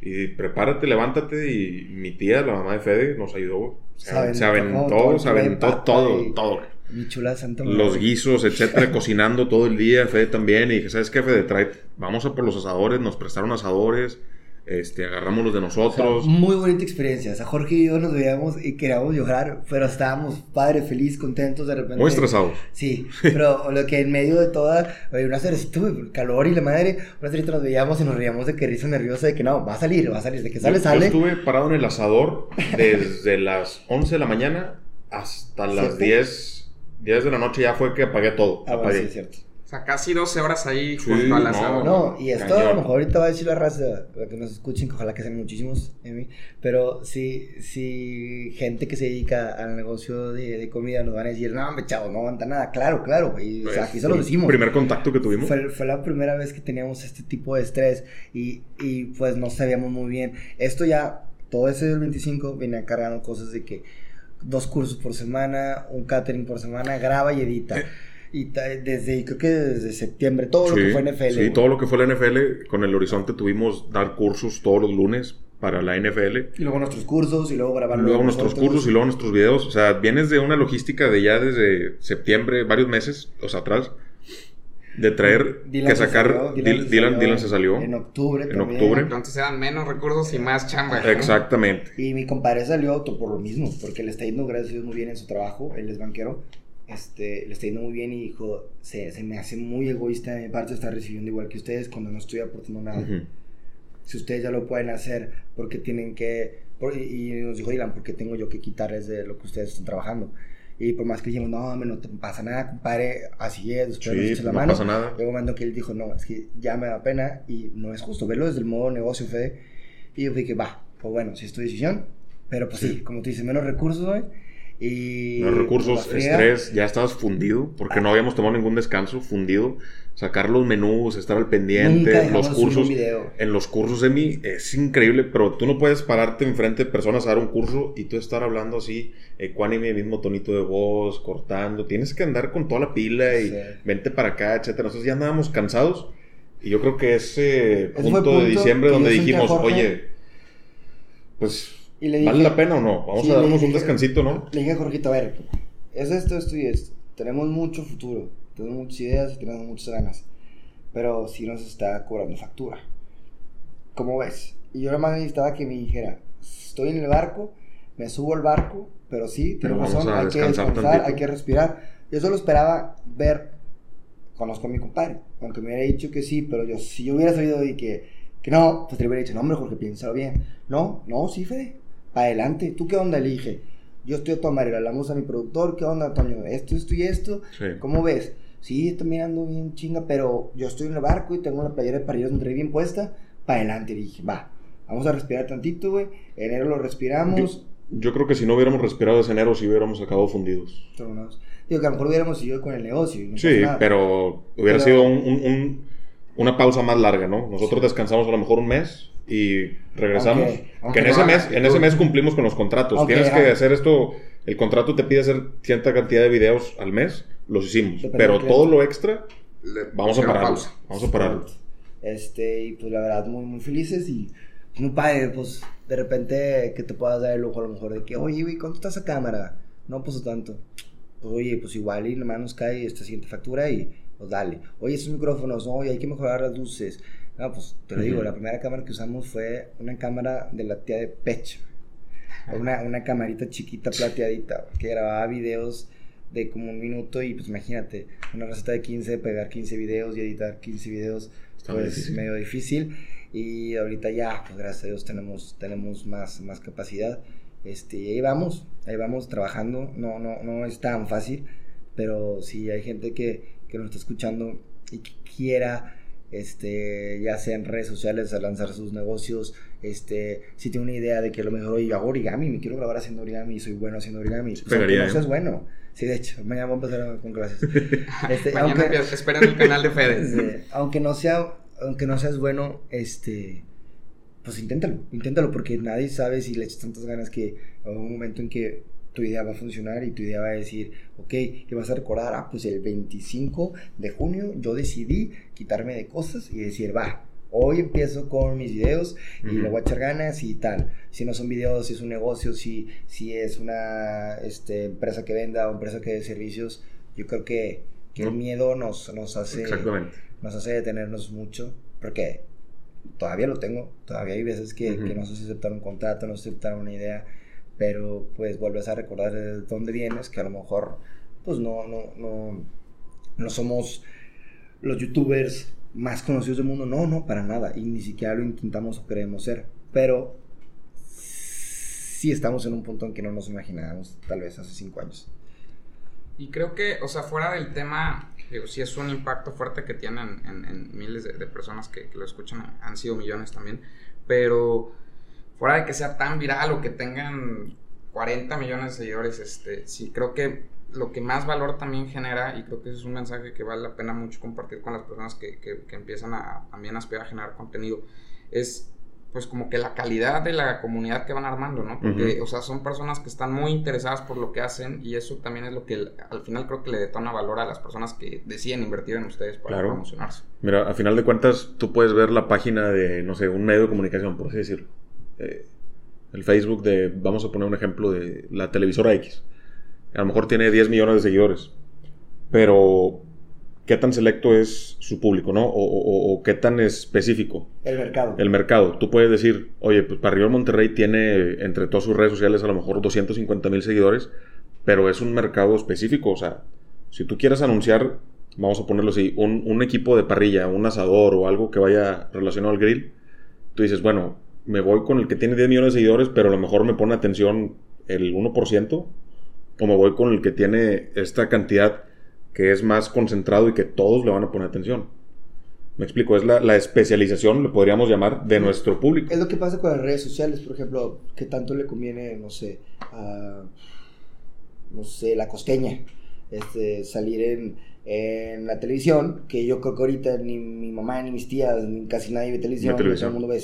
Speaker 2: Y prepárate, levántate. Y mi tía, la mamá de Fede, nos ayudó. Se, aventó, se aventó todo, todo.
Speaker 3: Mi chula Santa
Speaker 2: Los guisos, (laughs) etcétera, cocinando todo el día. Fede también. Y dije, ¿sabes qué, Fede? Trae, vamos a por los asadores. Nos prestaron asadores este, agarramos los de nosotros.
Speaker 3: muy bonita experiencia. O sea, Jorge y yo nos veíamos y queríamos llorar, pero estábamos padres, felices, contentos de repente.
Speaker 2: Muy estresados.
Speaker 3: Sí, pero lo que en medio de toda, una el calor y la madre, una cerita nos veíamos y nos reíamos de que risa nerviosa, de que no, va a salir, va a salir, de que sale, sale.
Speaker 2: Yo estuve parado en el asador desde (laughs) las 11 de la mañana hasta las 10, 10 de la noche ya fue que apagué todo.
Speaker 3: Ah,
Speaker 2: apagué.
Speaker 3: sí, cierto.
Speaker 1: O sea, casi 12 horas ahí
Speaker 2: Sí,
Speaker 1: junto al
Speaker 2: no,
Speaker 1: asado.
Speaker 3: No, y esto a
Speaker 2: Cañón.
Speaker 3: lo mejor ahorita va a decir la raza, para que nos escuchen, que ojalá que sean muchísimos, Emi, pero si, si gente que se dedica al negocio de, de comida nos van a decir, no, hombre, chavo, no aguanta nada, claro, claro, güey, o sea, aquí se lo decimos.
Speaker 2: Primer contacto que tuvimos.
Speaker 3: Fue, fue la primera vez que teníamos este tipo de estrés y, y pues no sabíamos muy bien. Esto ya, todo ese del 25 venía cargando cosas de que dos cursos por semana, un catering por semana, graba y edita. Y desde, creo que desde septiembre, todo lo que
Speaker 2: Sí,
Speaker 3: fue NFL.
Speaker 2: Sí,
Speaker 3: güey.
Speaker 2: todo lo que fue la NFL, con el horizonte tuvimos dar cursos todos los lunes para la NFL.
Speaker 3: Y luego nuestros cursos y luego grabar
Speaker 2: Luego nuestros cursos y luego nuestros videos. O sea, vienes de una logística de ya desde septiembre, varios meses, o sea, atrás, de traer
Speaker 3: Dylan
Speaker 2: que sacar.
Speaker 3: salió,
Speaker 2: Dylan, Dylan,
Speaker 3: salió
Speaker 2: Dylan se salió.
Speaker 3: En octubre
Speaker 2: En
Speaker 3: también.
Speaker 2: octubre.
Speaker 1: Entonces eran menos recursos y más chamba. ¿no?
Speaker 2: Exactamente.
Speaker 3: Y mi compadre salió auto por lo mismo, porque le está yendo, gracias a Dios, muy bien en su trabajo. Él es banquero. Este, le está yendo muy bien y dijo, se, se me hace muy egoísta de mi parte estar recibiendo igual que ustedes cuando no estoy aportando nada.
Speaker 2: Ujú.
Speaker 3: Si ustedes ya lo pueden hacer, porque tienen que... por- y nos dijo Dylan, porque tengo yo que quitarles de lo que ustedes están trabajando? Y por más que dijimos, no, hombre, no te pasa nada, compadre, así es, nos
Speaker 2: Sí,
Speaker 3: echas la
Speaker 2: no
Speaker 3: mano.
Speaker 2: pasa nada.
Speaker 3: Llegó un momento que él dijo, no, es que ya me da pena y no es justo verlo desde el modo negocio, Fede. Y yo dije, va, pues bueno, si es tu decisión, pero pues sí,
Speaker 2: Sí.
Speaker 3: como tú dices, menos recursos, güey. Y...
Speaker 2: Los recursos, estrés, ya estabas fundido, porque no habíamos tomado ningún descanso, fundido. Sacar los menús, estar al pendiente, los cursos. En los cursos de mí es increíble, pero tú no puedes pararte enfrente de personas a dar un curso y tú estar hablando así, ecuánime, mismo tonito de voz, cortando. Tienes que andar con toda la pila y
Speaker 3: Sí.
Speaker 2: vente para acá, etcétera. Nosotros ya andábamos cansados y yo creo que ese punto,
Speaker 3: el punto
Speaker 2: de diciembre donde dijimos,
Speaker 3: Jorge.
Speaker 2: oye, pues,
Speaker 3: Y le
Speaker 2: ¿vale la pena o no? Vamos
Speaker 3: Sí,
Speaker 2: a darnos un descansito, ¿no?
Speaker 3: Le dije a Jorgito, a ver, es esto, esto y esto. Tenemos mucho futuro, tenemos muchas ideas y tenemos muchas ganas. Pero sí nos está cobrando factura. ¿Cómo ves? Y yo nada más necesitaba que me dijera, estoy en el barco, me subo al barco, pero sí,
Speaker 2: Pero
Speaker 3: tienes
Speaker 2: vamos
Speaker 3: razón, hay que
Speaker 2: descansar tantito.
Speaker 3: hay que respirar. Yo solo esperaba ver, conozco a mi compadre, aunque me hubiera dicho que sí, pero yo, si yo hubiera sabido y que, que no, pues te hubiera dicho, no, hombre, Jorge, piénsalo bien. No, no, sí, Fede, para adelante. ¿Tú qué onda? Le dije, yo estoy a tu madre, le hablamos a mi productor, ¿qué onda, Toño? Esto, esto y esto,
Speaker 2: Sí.
Speaker 3: ¿cómo ves? Sí, estoy mirando bien chinga, pero yo estoy en el barco y tengo la playera de Parrillos Monterrey bien puesta, para adelante. Le dije, va, vamos a respirar tantito, güey. Enero lo respiramos.
Speaker 2: Yo creo que si no hubiéramos respirado ese enero, sí hubiéramos acabado fundidos.
Speaker 3: Tronados. Digo que a lo mejor hubiéramos seguido con el negocio. y no
Speaker 2: Sí, pero hubiera
Speaker 3: Pero-
Speaker 2: sido un- un- un- una pausa más larga, ¿no? Nosotros descansamos a lo mejor un mes y regresamos.
Speaker 3: Aunque-
Speaker 2: que
Speaker 3: aunque
Speaker 2: en
Speaker 3: no
Speaker 2: ese mes, en ese mes cumplimos con los contratos.
Speaker 3: Aunque
Speaker 2: Tienes que hacer esto. El contrato te pide hacer cierta cantidad de videos al mes. Los hicimos.
Speaker 3: Depende
Speaker 2: pero todo lo extra,
Speaker 1: Le
Speaker 2: vamos a pararlo. Vamos a pararlo.
Speaker 3: Este, y pues la verdad, muy, muy felices y muy padre, pues de repente que te puedas dar el lujo a lo mejor de que, oye, güey, ¿cuánto está esa cámara? No, pues tanto. Pues oye, pues igual y nomás nos cae esta siguiente factura y pues dale. Oye, esos micrófonos, no, oye, hay que mejorar las luces. No, pues te lo digo,
Speaker 2: Ujú.
Speaker 3: la primera cámara que usamos fue una cámara de la tía de Pecho. Una, una camarita chiquita plateadita que grababa videos de como un minuto y pues imagínate, una receta de 15, pegar 15 videos y editar 15 videos,
Speaker 2: Está
Speaker 3: pues
Speaker 2: difícil.
Speaker 3: medio difícil y ahorita ya, pues gracias a Dios tenemos, tenemos más, más capacidad. Este, y ahí vamos, ahí vamos trabajando, no, no, no es tan fácil, pero si hay gente que, que nos está escuchando y que quiera, este, ya sea en redes sociales, a lanzar sus negocios, este, si tiene una idea de que a lo mejor, oye, yo hago origami, me quiero grabar haciendo origami, soy bueno haciendo origami, pues, aunque
Speaker 2: pegaría,
Speaker 3: no
Speaker 2: ¿eh?
Speaker 3: seas bueno. Sí, de hecho, mañana voy a empezar con clases. (laughs) Este,
Speaker 1: Mañana
Speaker 3: aunque-
Speaker 1: esperen el canal de Fede. (laughs)
Speaker 3: este, aunque no sea, aunque no seas bueno, este, pues inténtalo, inténtalo porque nadie sabe si le echas tantas ganas que a un momento en que tu idea va a funcionar y tu idea va a decir, ok, ¿qué vas a recordar? Ah, pues el 25 de junio yo decidí quitarme de cosas y decir, va, hoy empiezo con mis videos y
Speaker 2: Ujú.
Speaker 3: le voy a echar ganas y tal. Si no son videos, si es un negocio, si, si es una este, empresa que venda o empresa que dé servicios, yo creo que, que el
Speaker 2: No.
Speaker 3: miedo nos, nos hace nos hace detenernos mucho, porque todavía lo tengo, todavía hay veces que,
Speaker 2: Ujú.
Speaker 3: que no sé si aceptar un contrato, no sé si aceptar una idea, pero pues vuelves a recordar de dónde vienes, que a lo mejor pues no, no, no, no somos los youtubers más conocidos del mundo, no, no, para nada, y ni siquiera lo intentamos o queremos ser, pero sí estamos en un punto en que no nos imaginábamos tal vez hace cinco años.
Speaker 1: Y creo que, o sea, fuera del tema Digo, sí es un impacto fuerte que tienen en, miles de, personas que, lo escuchan, han sido millones también, pero fuera de que sea tan viral o que tengan 40 millones de seguidores, este, sí creo que lo que más valor también genera, y creo que ese es un mensaje que vale la pena mucho compartir con las personas que, que, que empiezan a también aspirar a generar contenido, es pues como que la calidad de la comunidad que van armando, ¿no? Porque, o sea, son personas que están muy interesadas por lo que hacen y eso también es lo que al final creo que le detona valor a las personas que deciden invertir en ustedes para promocionarse.
Speaker 2: Mira, a final de cuentas, tú puedes ver la página de, no sé, un medio de comunicación, por así decirlo. Eh, el Facebook de, vamos a poner un ejemplo de la televisora X. A lo mejor tiene 10 millones de seguidores, pero qué tan selecto es su público, ¿no? O, qué tan específico.
Speaker 3: El mercado.
Speaker 2: El mercado. Tú puedes decir, oye, pues Parriol Monterrey tiene entre todas sus redes sociales a lo mejor 250 mil seguidores, pero es un mercado específico. O sea, si tú quieres anunciar, vamos a ponerlo así, un, un equipo de parrilla, un asador o algo que vaya relacionado al grill, tú dices, bueno, me voy con el que tiene 10 millones de seguidores, pero a lo mejor me pone atención el 1%, o me voy con el que tiene esta cantidad que es más concentrado y que todos le van a poner atención. Me explico, es la, especialización, le podríamos llamar, de nuestro público.
Speaker 3: Es lo que pasa con las redes sociales, por ejemplo, que tanto le conviene, no sé, a, no sé, la costeña, este, salir en, en la televisión, que yo creo que ahorita ni mi mamá, ni mis tías, ni casi nadie ve televisión, todo el mundo ve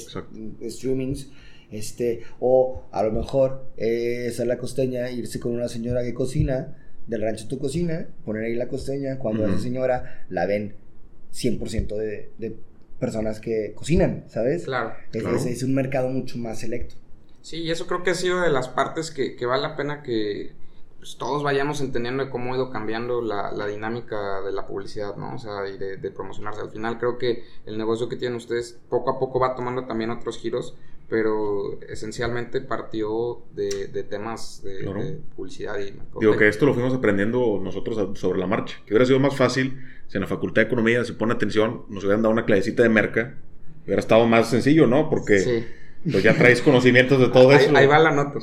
Speaker 3: streamings, este, o a lo mejor eh, es la costeña, irse con una señora que cocina, del rancho tu cocina, poner ahí la costeña, cuando esa señora la ven 100% de, de, personas que cocinan, ¿sabes?
Speaker 1: Claro.
Speaker 3: Es, un mercado mucho más selecto.
Speaker 1: Sí, y eso creo que ha sido de las partes que, que vale la pena que pues, todos vayamos entendiendo de cómo ha ido cambiando la, la dinámica de la publicidad, ¿no? O sea, y de, de, promocionarse. Al final creo que el negocio que tienen ustedes poco a poco va tomando también otros giros pero esencialmente partió de, de temas de, publicidad y
Speaker 2: Digo que esto lo fuimos aprendiendo nosotros sobre la marcha, que hubiera sido más fácil si en la Facultad de Economía se pone atención, nos hubieran dado una clasecita de merca, hubiera estado más sencillo, ¿no? Porque pues ya traes conocimientos de todo eso.
Speaker 1: Ahí va la nota,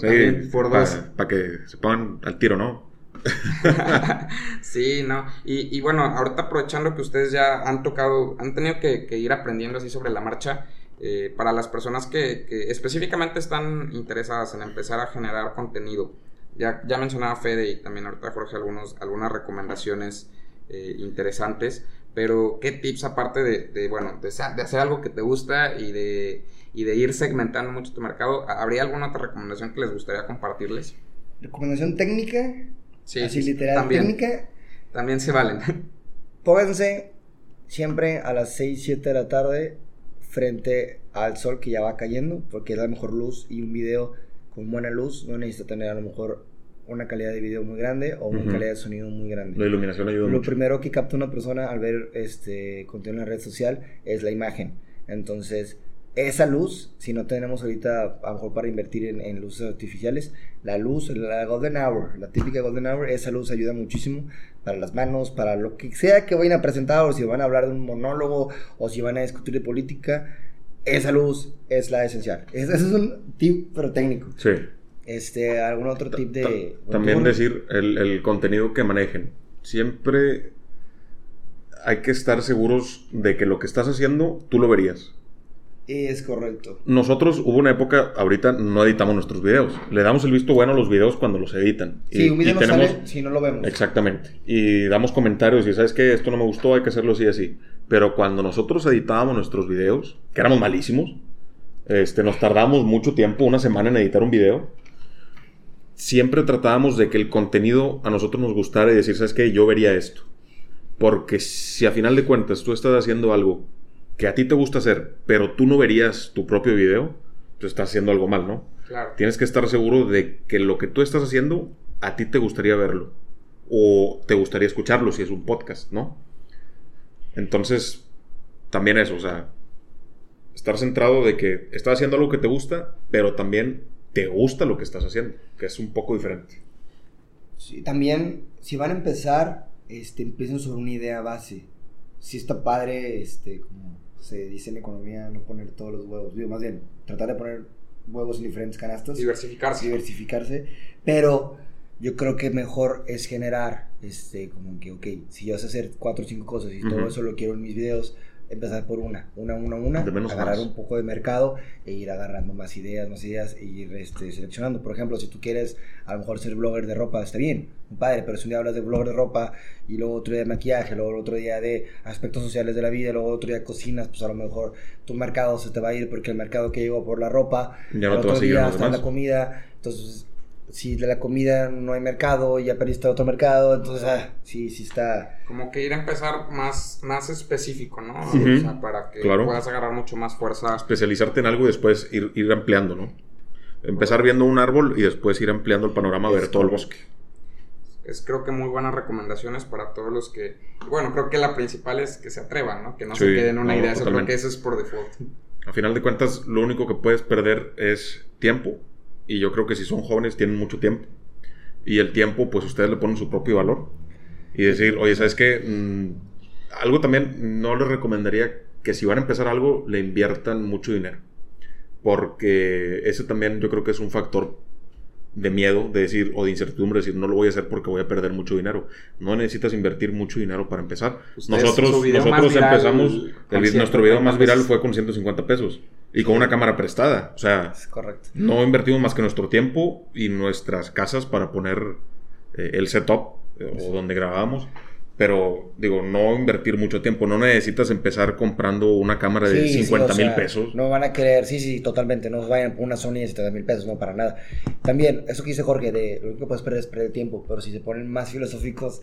Speaker 1: por dos.
Speaker 2: Para que se pongan al tiro, ¿no? (laughs)
Speaker 1: sí, no. Y, y, bueno, ahorita aprovechando que ustedes ya han tocado, han tenido que, que ir aprendiendo así sobre la marcha, eh, para las personas que, específicamente están interesadas en empezar a generar contenido. Ya, ya mencionaba Fede y también ahorita Jorge algunos, algunas recomendaciones eh, interesantes, pero ¿qué tips aparte de, bueno, de, hacer algo que te gusta y de, y de ir segmentando mucho tu mercado? ¿Habría alguna otra recomendación que les gustaría compartirles?
Speaker 3: ¿Recomendación técnica?
Speaker 1: Sí,
Speaker 3: así literal
Speaker 1: también,
Speaker 3: técnica.
Speaker 1: También se valen. (laughs)
Speaker 3: Pónganse siempre a las 6, 7 de la tarde frente al sol que ya va cayendo, porque es la mejor luz y un video con buena luz no necesita tener a lo mejor una calidad de video muy grande o una calidad de sonido muy grande.
Speaker 2: La iluminación ayuda
Speaker 3: Lo primero que capta una persona al ver este contenido en la red social es la imagen. Entonces, esa luz, si no tenemos ahorita a lo mejor para invertir en, luces artificiales, la luz, la golden hour, la típica golden hour, esa luz ayuda muchísimo para las manos, para lo que sea que vayan a presentar, o si van a hablar de un monólogo, o si van a discutir de política, esa luz es la esencial. Ese es un tip, pero técnico.
Speaker 2: Sí.
Speaker 3: Este, ¿algún otro tip de...?
Speaker 2: También decir el, el contenido que manejen. Siempre hay que estar seguros de que lo que estás haciendo, tú lo verías.
Speaker 3: Es correcto.
Speaker 2: Nosotros hubo una época, ahorita no editamos nuestros videos. Le damos el visto bueno a los videos cuando los editan.
Speaker 3: Sí, un video no sale si no lo vemos.
Speaker 2: Exactamente. Y damos comentarios y sabes que esto no me gustó, hay que hacerlo así y así. Pero cuando nosotros editábamos nuestros videos, que éramos malísimos, este, nos tardamos mucho tiempo, una semana en editar un video. Siempre tratábamos de que el contenido a nosotros nos gustara y decir, ¿sabes qué? Yo vería esto. Porque si a final de cuentas tú estás haciendo algo que a ti te gusta hacer, pero tú no verías tu propio video, tú estás haciendo algo mal, ¿no?
Speaker 1: Claro.
Speaker 2: Tienes que estar seguro de que lo que tú estás haciendo, a ti te gustaría verlo. O te gustaría escucharlo si es un podcast, ¿no? Entonces, también eso, o sea, estar centrado de que estás haciendo algo que te gusta, pero también te gusta lo que estás haciendo, que es un poco diferente.
Speaker 3: Sí, también, si van a empezar, este, empiecen sobre una idea base. Si está padre, este, como se dice en economía no poner todos los huevos, digo, más bien tratar de poner huevos en diferentes canastas.
Speaker 1: Diversificarse.
Speaker 3: Diversificarse, pero yo creo que mejor es generar este, como que, ok, si yo sé hacer cuatro o cinco cosas y todo eso lo quiero en mis videos, empezar por una, una, una, una,
Speaker 2: De
Speaker 3: agarrar
Speaker 2: más.
Speaker 3: un poco de mercado e ir agarrando más ideas, más ideas e ir este, seleccionando. Por ejemplo, si tú quieres a lo mejor ser blogger de ropa, está bien, un padre, pero si un día hablas de blogger de ropa y luego otro día de maquillaje, luego otro día de aspectos sociales de la vida, luego otro día cocinas, pues a lo mejor tu mercado se te va a ir porque el mercado que llegó por la ropa,
Speaker 2: Ya
Speaker 3: al
Speaker 2: no te va a
Speaker 3: otro
Speaker 2: seguir
Speaker 3: día
Speaker 2: en
Speaker 3: la comida, entonces si de la comida no hay mercado, ya perdiste otro mercado, entonces ah, sí, sí está...
Speaker 1: Como que ir a empezar más, más específico, ¿no? O sea, para que
Speaker 2: Claro.
Speaker 1: puedas agarrar mucho más fuerza.
Speaker 2: Especializarte en algo y después ir, ir ampliando, ¿no? Empezar viendo un árbol y después ir ampliando el panorama, ver todo el bosque.
Speaker 1: Es creo que muy buenas recomendaciones para todos los que... Bueno, creo que la principal es que se atrevan, ¿no? Que no se queden en una
Speaker 2: no,
Speaker 1: idea. Eso creo que eso es por default.
Speaker 2: A final de cuentas, lo único que puedes perder es tiempo. Y yo creo que si son jóvenes, tienen mucho tiempo. Y el tiempo, pues ustedes le ponen su propio valor. Y decir, oye, ¿sabes qué? Mm, algo también no les recomendaría que si van a empezar algo, le inviertan mucho dinero. Porque ese también yo creo que es un factor de miedo, de decir, o de incertidumbre, decir, no lo voy a hacer porque voy a perder mucho dinero. No necesitas invertir mucho dinero para empezar.
Speaker 1: Ustedes,
Speaker 2: nosotros nosotros empezamos, el, nuestro video más
Speaker 1: 150
Speaker 2: viral fue con 150 pesos. Y con una cámara prestada. O sea,
Speaker 3: Es correcto.
Speaker 2: no invertimos más que nuestro tiempo y nuestras casas para poner eh, el setup eh, o donde grabábamos. Pero, digo, no invertir mucho tiempo. No necesitas empezar comprando una cámara de
Speaker 3: Sí, sí,
Speaker 2: 50
Speaker 3: o
Speaker 2: mil
Speaker 3: sea,
Speaker 2: pesos.
Speaker 3: No van a querer, sí, sí, totalmente. No vayan por una Sony de 70 mil pesos, no para nada. También, eso que dice Jorge, de lo único que puedes perder es perder tiempo. Pero si se ponen más filosóficos,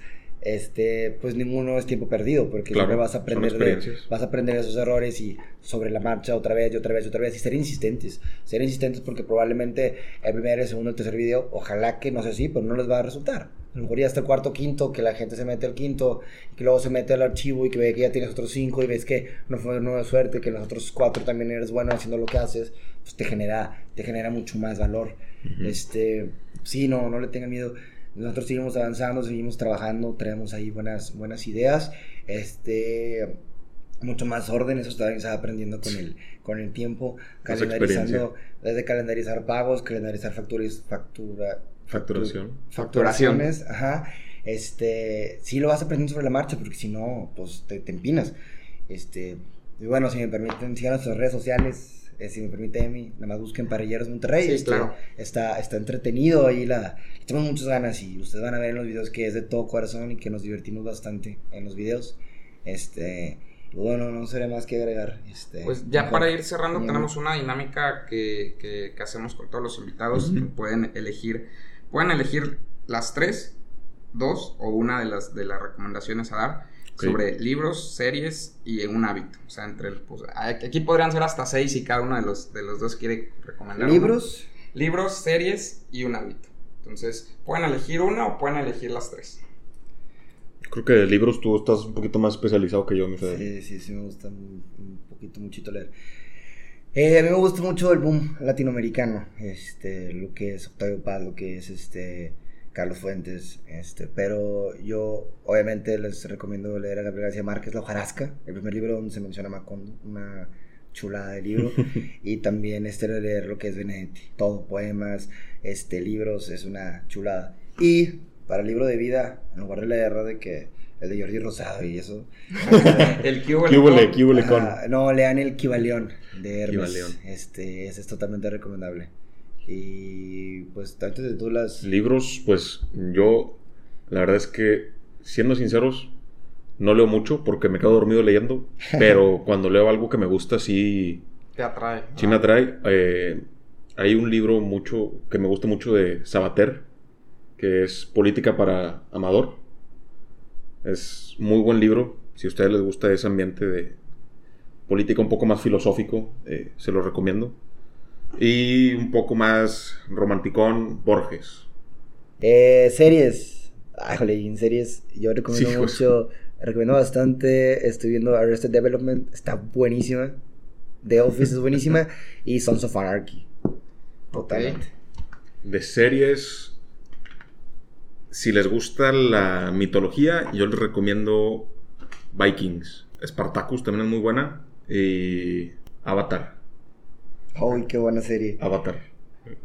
Speaker 3: este, pues ninguno es tiempo perdido. Porque
Speaker 2: Claro,
Speaker 3: siempre vas a aprender de, vas a aprender esos errores y sobre la marcha otra vez y otra vez y otra vez. Y ser insistentes. Ser insistentes porque probablemente el primer, el segundo, el tercer video, ojalá que no sea así, pero no les va a resultar. A lo mejor ya hasta el cuarto, quinto, que la gente se mete al quinto y que luego se mete al archivo y que ve que ya tienes otros cinco y ves que no fue una suerte, que los otros cuatro también eres bueno haciendo lo que haces, pues te genera, te genera mucho más valor.
Speaker 2: Ujú.
Speaker 3: Este, sí, no, no le tengan miedo. Nosotros seguimos avanzando, seguimos trabajando, traemos ahí buenas, buenas ideas. Este, mucho más orden, eso también se va aprendiendo con el, con el tiempo, calendarizando, desde calendarizar pagos, calendarizar facturas, factura,
Speaker 2: Facturación.
Speaker 3: facturaciones, ajá. Este, sí lo vas aprendiendo sobre la marcha, porque si no, pues te, te empinas. Este, y bueno, si me permiten, sigan nuestras redes sociales, eh, si me permite Emi, nada más busquen Parrilleros Monterrey.
Speaker 1: Sí,
Speaker 3: este,
Speaker 1: claro.
Speaker 3: Está, está entretenido ahí, la, tenemos muchas ganas y ustedes van a ver en los videos que es de todo corazón y que nos divertimos bastante en los videos. Este, bueno, no seré más que agregar. Este,
Speaker 1: Pues ya
Speaker 3: mejor.
Speaker 1: para ir cerrando,
Speaker 3: Bien.
Speaker 1: tenemos una dinámica que, que- que hacemos con todos los invitados. Que pueden elegir, pueden elegir las tres, dos o una de las, de las recomendaciones a dar Sobre libros, series y un hábito. O sea, entre el, pues, aquí podrían ser hasta seis y cada uno de los, de los dos quiere recomendar. uno.
Speaker 3: Libros,
Speaker 1: Libros, series y un hábito. Entonces, pueden elegir una o pueden elegir las tres.
Speaker 2: Creo que de libros tú estás un poquito más especializado que yo, mi Fede.
Speaker 3: Sí, sí, sí, me gusta un, un poquito, muchito leer. Eh, a mí me gusta mucho el boom latinoamericano, este, lo que es Octavio Paz, lo que es este Carlos Fuentes, este, pero yo obviamente les recomiendo leer a Gabriel García Márquez, La hojarasca, el primer libro donde se menciona Macondo, una chulada de libro, (laughs) y también este leer lo que es Benedetti, todo, poemas, este, libros, es una chulada. Y para el libro de vida, en lugar de leer de que el de Jordi Rosado y eso, (laughs)
Speaker 1: el Cubo,
Speaker 2: ¿Qué huele, qué huele con?
Speaker 3: Ajá, no, lean el Kibaleón de Hermes. Este, ese es totalmente recomendable. Y pues antes de tú las...
Speaker 2: Libros, pues yo, la verdad es que, siendo sinceros, no leo mucho porque me quedo dormido leyendo, (laughs) pero cuando leo algo que me gusta, sí,
Speaker 1: Te atrae.
Speaker 2: sí me atrae. Eh, hay un libro mucho que me gusta mucho de Sabater, que es Política para Amador. Es muy buen libro. Si a ustedes les gusta ese ambiente de política un poco más filosófico, eh, se lo recomiendo. Y un poco más romanticón, Borges.
Speaker 3: Eh, series. Ay, jole, y en series yo recomiendo
Speaker 2: Sí,
Speaker 3: mucho, recomiendo bastante, estoy viendo Arrested Development, está buenísima. The Office es buenísima. (laughs) Y Sons of Anarchy. Totalmente.
Speaker 2: De series, si les gusta la mitología, yo les recomiendo Vikings. Spartacus también es muy buena. Y Avatar.
Speaker 3: Uy, qué buena serie.
Speaker 2: Avatar.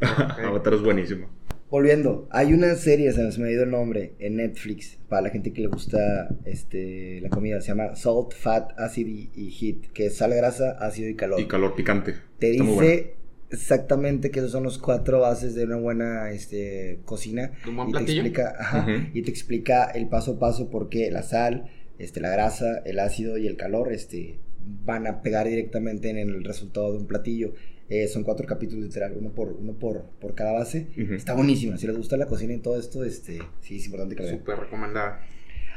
Speaker 2: (laughs) Avatar es buenísimo.
Speaker 3: volviendo, hay una serie, se me ha ido el nombre, en Netflix, para la gente que le gusta este, la comida, se llama Salt, Fat, Acid y, Heat, que es sal, grasa, ácido y calor.
Speaker 2: Y calor picante.
Speaker 3: Te dice exactamente que esos son los cuatro bases de una buena este, cocina.
Speaker 1: ¿Un buen
Speaker 3: y te explica, ajá, y te explica el paso a paso por qué la sal, este, la grasa, el ácido y el calor este, van a pegar directamente en el resultado de un platillo. Eh, son cuatro capítulos literal, uno por, uno por, por cada base. Está buenísima. Si les gusta la cocina y todo esto, este, sí, es importante que
Speaker 1: lo vean. Súper recomendada.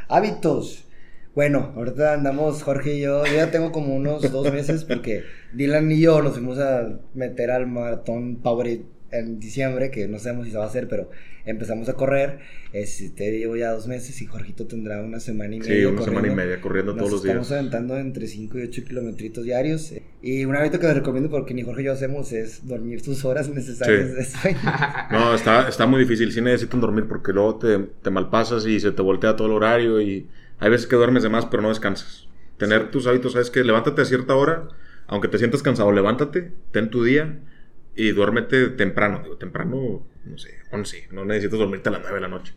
Speaker 3: Hábitos. Bueno, ahorita andamos Jorge y yo. Yo ya tengo como unos dos meses porque Dylan y yo nos fuimos a meter al maratón Powerade en diciembre, que no sabemos si se va a hacer, pero empezamos a correr. Este, llevo ya dos meses y Jorgito tendrá una semana y media.
Speaker 2: Sí, una semana y media corriendo todos los días.
Speaker 3: Estamos aventando entre 5 y 8 kilometritos diarios. Y un hábito que les recomiendo porque ni Jorge y yo hacemos es dormir sus horas necesarias de sueño. (laughs)
Speaker 2: No, está, está muy difícil. Sí necesitan dormir porque luego te, te malpasas y se te voltea todo el horario y hay veces que duermes de más pero no descansas. Tener tus hábitos, sabes que levántate a cierta hora, aunque te sientas cansado, levántate, ten tu día y duérmete temprano. Digo, temprano, no sé, 11. No necesitas dormirte a las 9 de la noche.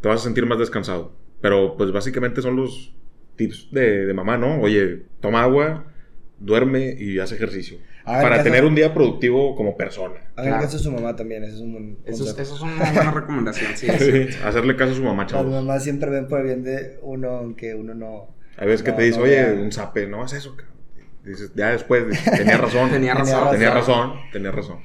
Speaker 2: Te vas a sentir más descansado. Pero pues básicamente son los tips de, de mamá, ¿no? Oye, toma agua, duerme y haz ejercicio. para tener un día productivo como persona.
Speaker 3: Hagan caso a su mamá también, eso es un buen
Speaker 1: Eso, es, eso es una buena recomendación, sí, (laughs)
Speaker 2: Hacerle caso a su mamá, chavos.
Speaker 3: Las mamás siempre ven por el bien de uno, aunque uno no...
Speaker 2: Hay veces que te dice, oye, un zape, no haces eso, Dices, ya después, tenía (laughs) razón.
Speaker 1: tenía razón.
Speaker 2: Tenía razón, tenía razón.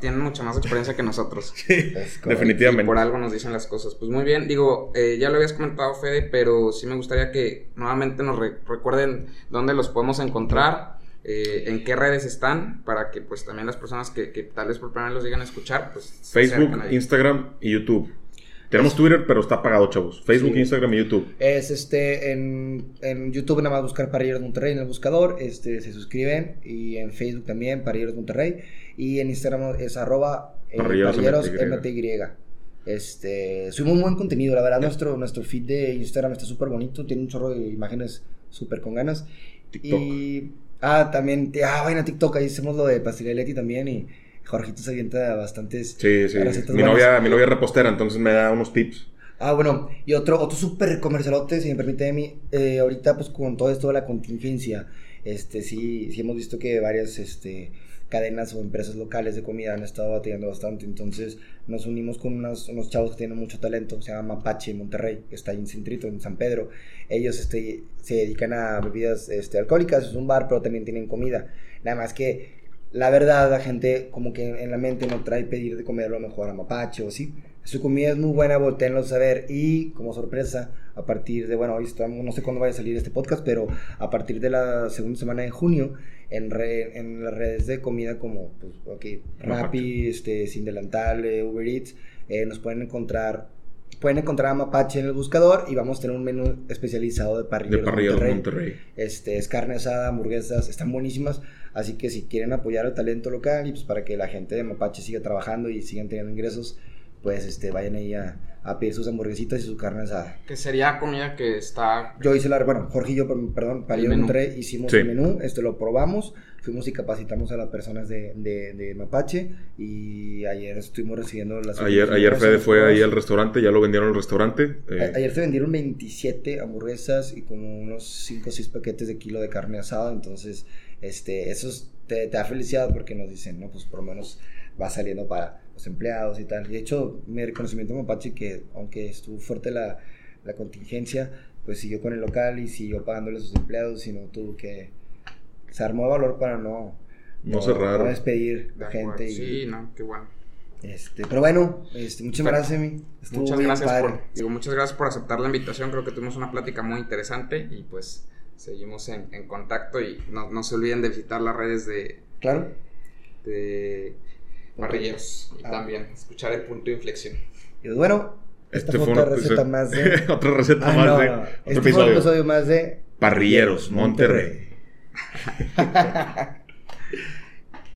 Speaker 1: tienen mucha más experiencia que nosotros.
Speaker 2: Sí, (laughs) definitivamente.
Speaker 1: por algo nos dicen las cosas. Pues muy bien, digo, eh, ya lo habías comentado, Fede, pero sí me gustaría que nuevamente nos recuerden dónde los podemos encontrar, eh, en qué redes están, para que pues también las personas que, que tal vez por primera vez los digan a escuchar, pues...
Speaker 2: Facebook, Instagram y YouTube. Tenemos Twitter, pero está apagado, chavos. Facebook, Instagram y YouTube.
Speaker 3: Es este, en, en, YouTube nada más buscar Parrilleros Monterrey en el buscador, este, se suscriben. Y en Facebook también, Parrilleros Monterrey. Y en Instagram es arroba eh, Parrilleros, MTY. Este, subimos un buen contenido, la verdad, nuestro, nuestro feed de Instagram está súper bonito, tiene un chorro de imágenes súper con ganas. TikTok. Y, ah, también, ah, vayan a TikTok, ahí hacemos lo de Pastelería Leti también y Jorgito se avienta bastantes
Speaker 2: sí, sí. Mi novia, mi novia es repostera, entonces me da unos tips.
Speaker 3: Ah, bueno, y otro, otro súper comercialote, si me permite, Emi, eh, ahorita pues con todo esto de la contingencia, este, sí, sí hemos visto que varias, este, cadenas o empresas locales de comida han estado batallando bastante, entonces nos unimos con unos, unos chavos que tienen mucho talento, se llama Mapache Monterrey, que está ahí en Centrito, en San Pedro, ellos, este, se dedican a bebidas, este, alcohólicas, es un bar, pero también tienen comida, nada más que la verdad, la gente como que en la mente no trae pedir de comer lo mejor a mapache o sí. Su comida es muy buena, volteenlo a saber. Y como sorpresa, a partir de, bueno, hoy estamos, no sé cuándo vaya a salir este podcast, pero a partir de la segunda semana de junio, en, en las redes de comida como, pues, ok, Rappi, este, Sin Delantal, eh, Uber Eats, eh, nos pueden encontrar pueden encontrar a Mapache en el buscador y vamos a tener un menú especializado de parrilleros,
Speaker 2: de Monterrey.
Speaker 3: Este, es carne asada, hamburguesas, están buenísimas. Así que si quieren apoyar al talento local y pues para que la gente de Mapache siga trabajando y sigan teniendo ingresos, pues este, vayan ahí a, pedir sus hamburguesitas y su carne asada.
Speaker 1: Que sería comida que está...
Speaker 3: Yo hice la... Bueno, Jorge y yo, perdón, para Monterrey hicimos el menú, este lo probamos, fuimos y capacitamos a las personas de, de, Mapache y ayer estuvimos recibiendo las...
Speaker 2: Ayer, ayer Fede fue ahí al restaurante, ya lo vendieron al restaurante.
Speaker 3: Eh. Ayer se vendieron 27 hamburguesas y como unos 5 o 6 paquetes de kilo de carne asada, entonces este, eso te, da felicidad porque nos dicen, no, pues por lo menos va saliendo para los empleados y tal. Y de hecho, mi reconocimiento a Mapache que aunque estuvo fuerte la, la contingencia, pues siguió con el local y siguió pagándole a sus empleados y no tuvo que... Se armó de valor para no...
Speaker 2: No, cerrar. No
Speaker 3: despedir la gente. Y,
Speaker 1: sí, no, qué bueno.
Speaker 3: Este, pero bueno, este, muchas gracias, mi.
Speaker 1: muchas gracias por, digo, muchas gracias por aceptar la invitación. Creo que tuvimos una plática muy interesante y pues seguimos en, contacto y no, se olviden de visitar las redes de...
Speaker 3: Claro.
Speaker 1: De Parrilleros y ah. también escuchar el punto de inflexión.
Speaker 3: Y pues bueno, esta este fue otra receta más de... (laughs)
Speaker 2: otra receta ah, más de... Otro
Speaker 3: este episodio. Fue un episodio más de...
Speaker 2: Parrilleros, Monterrey. (laughs)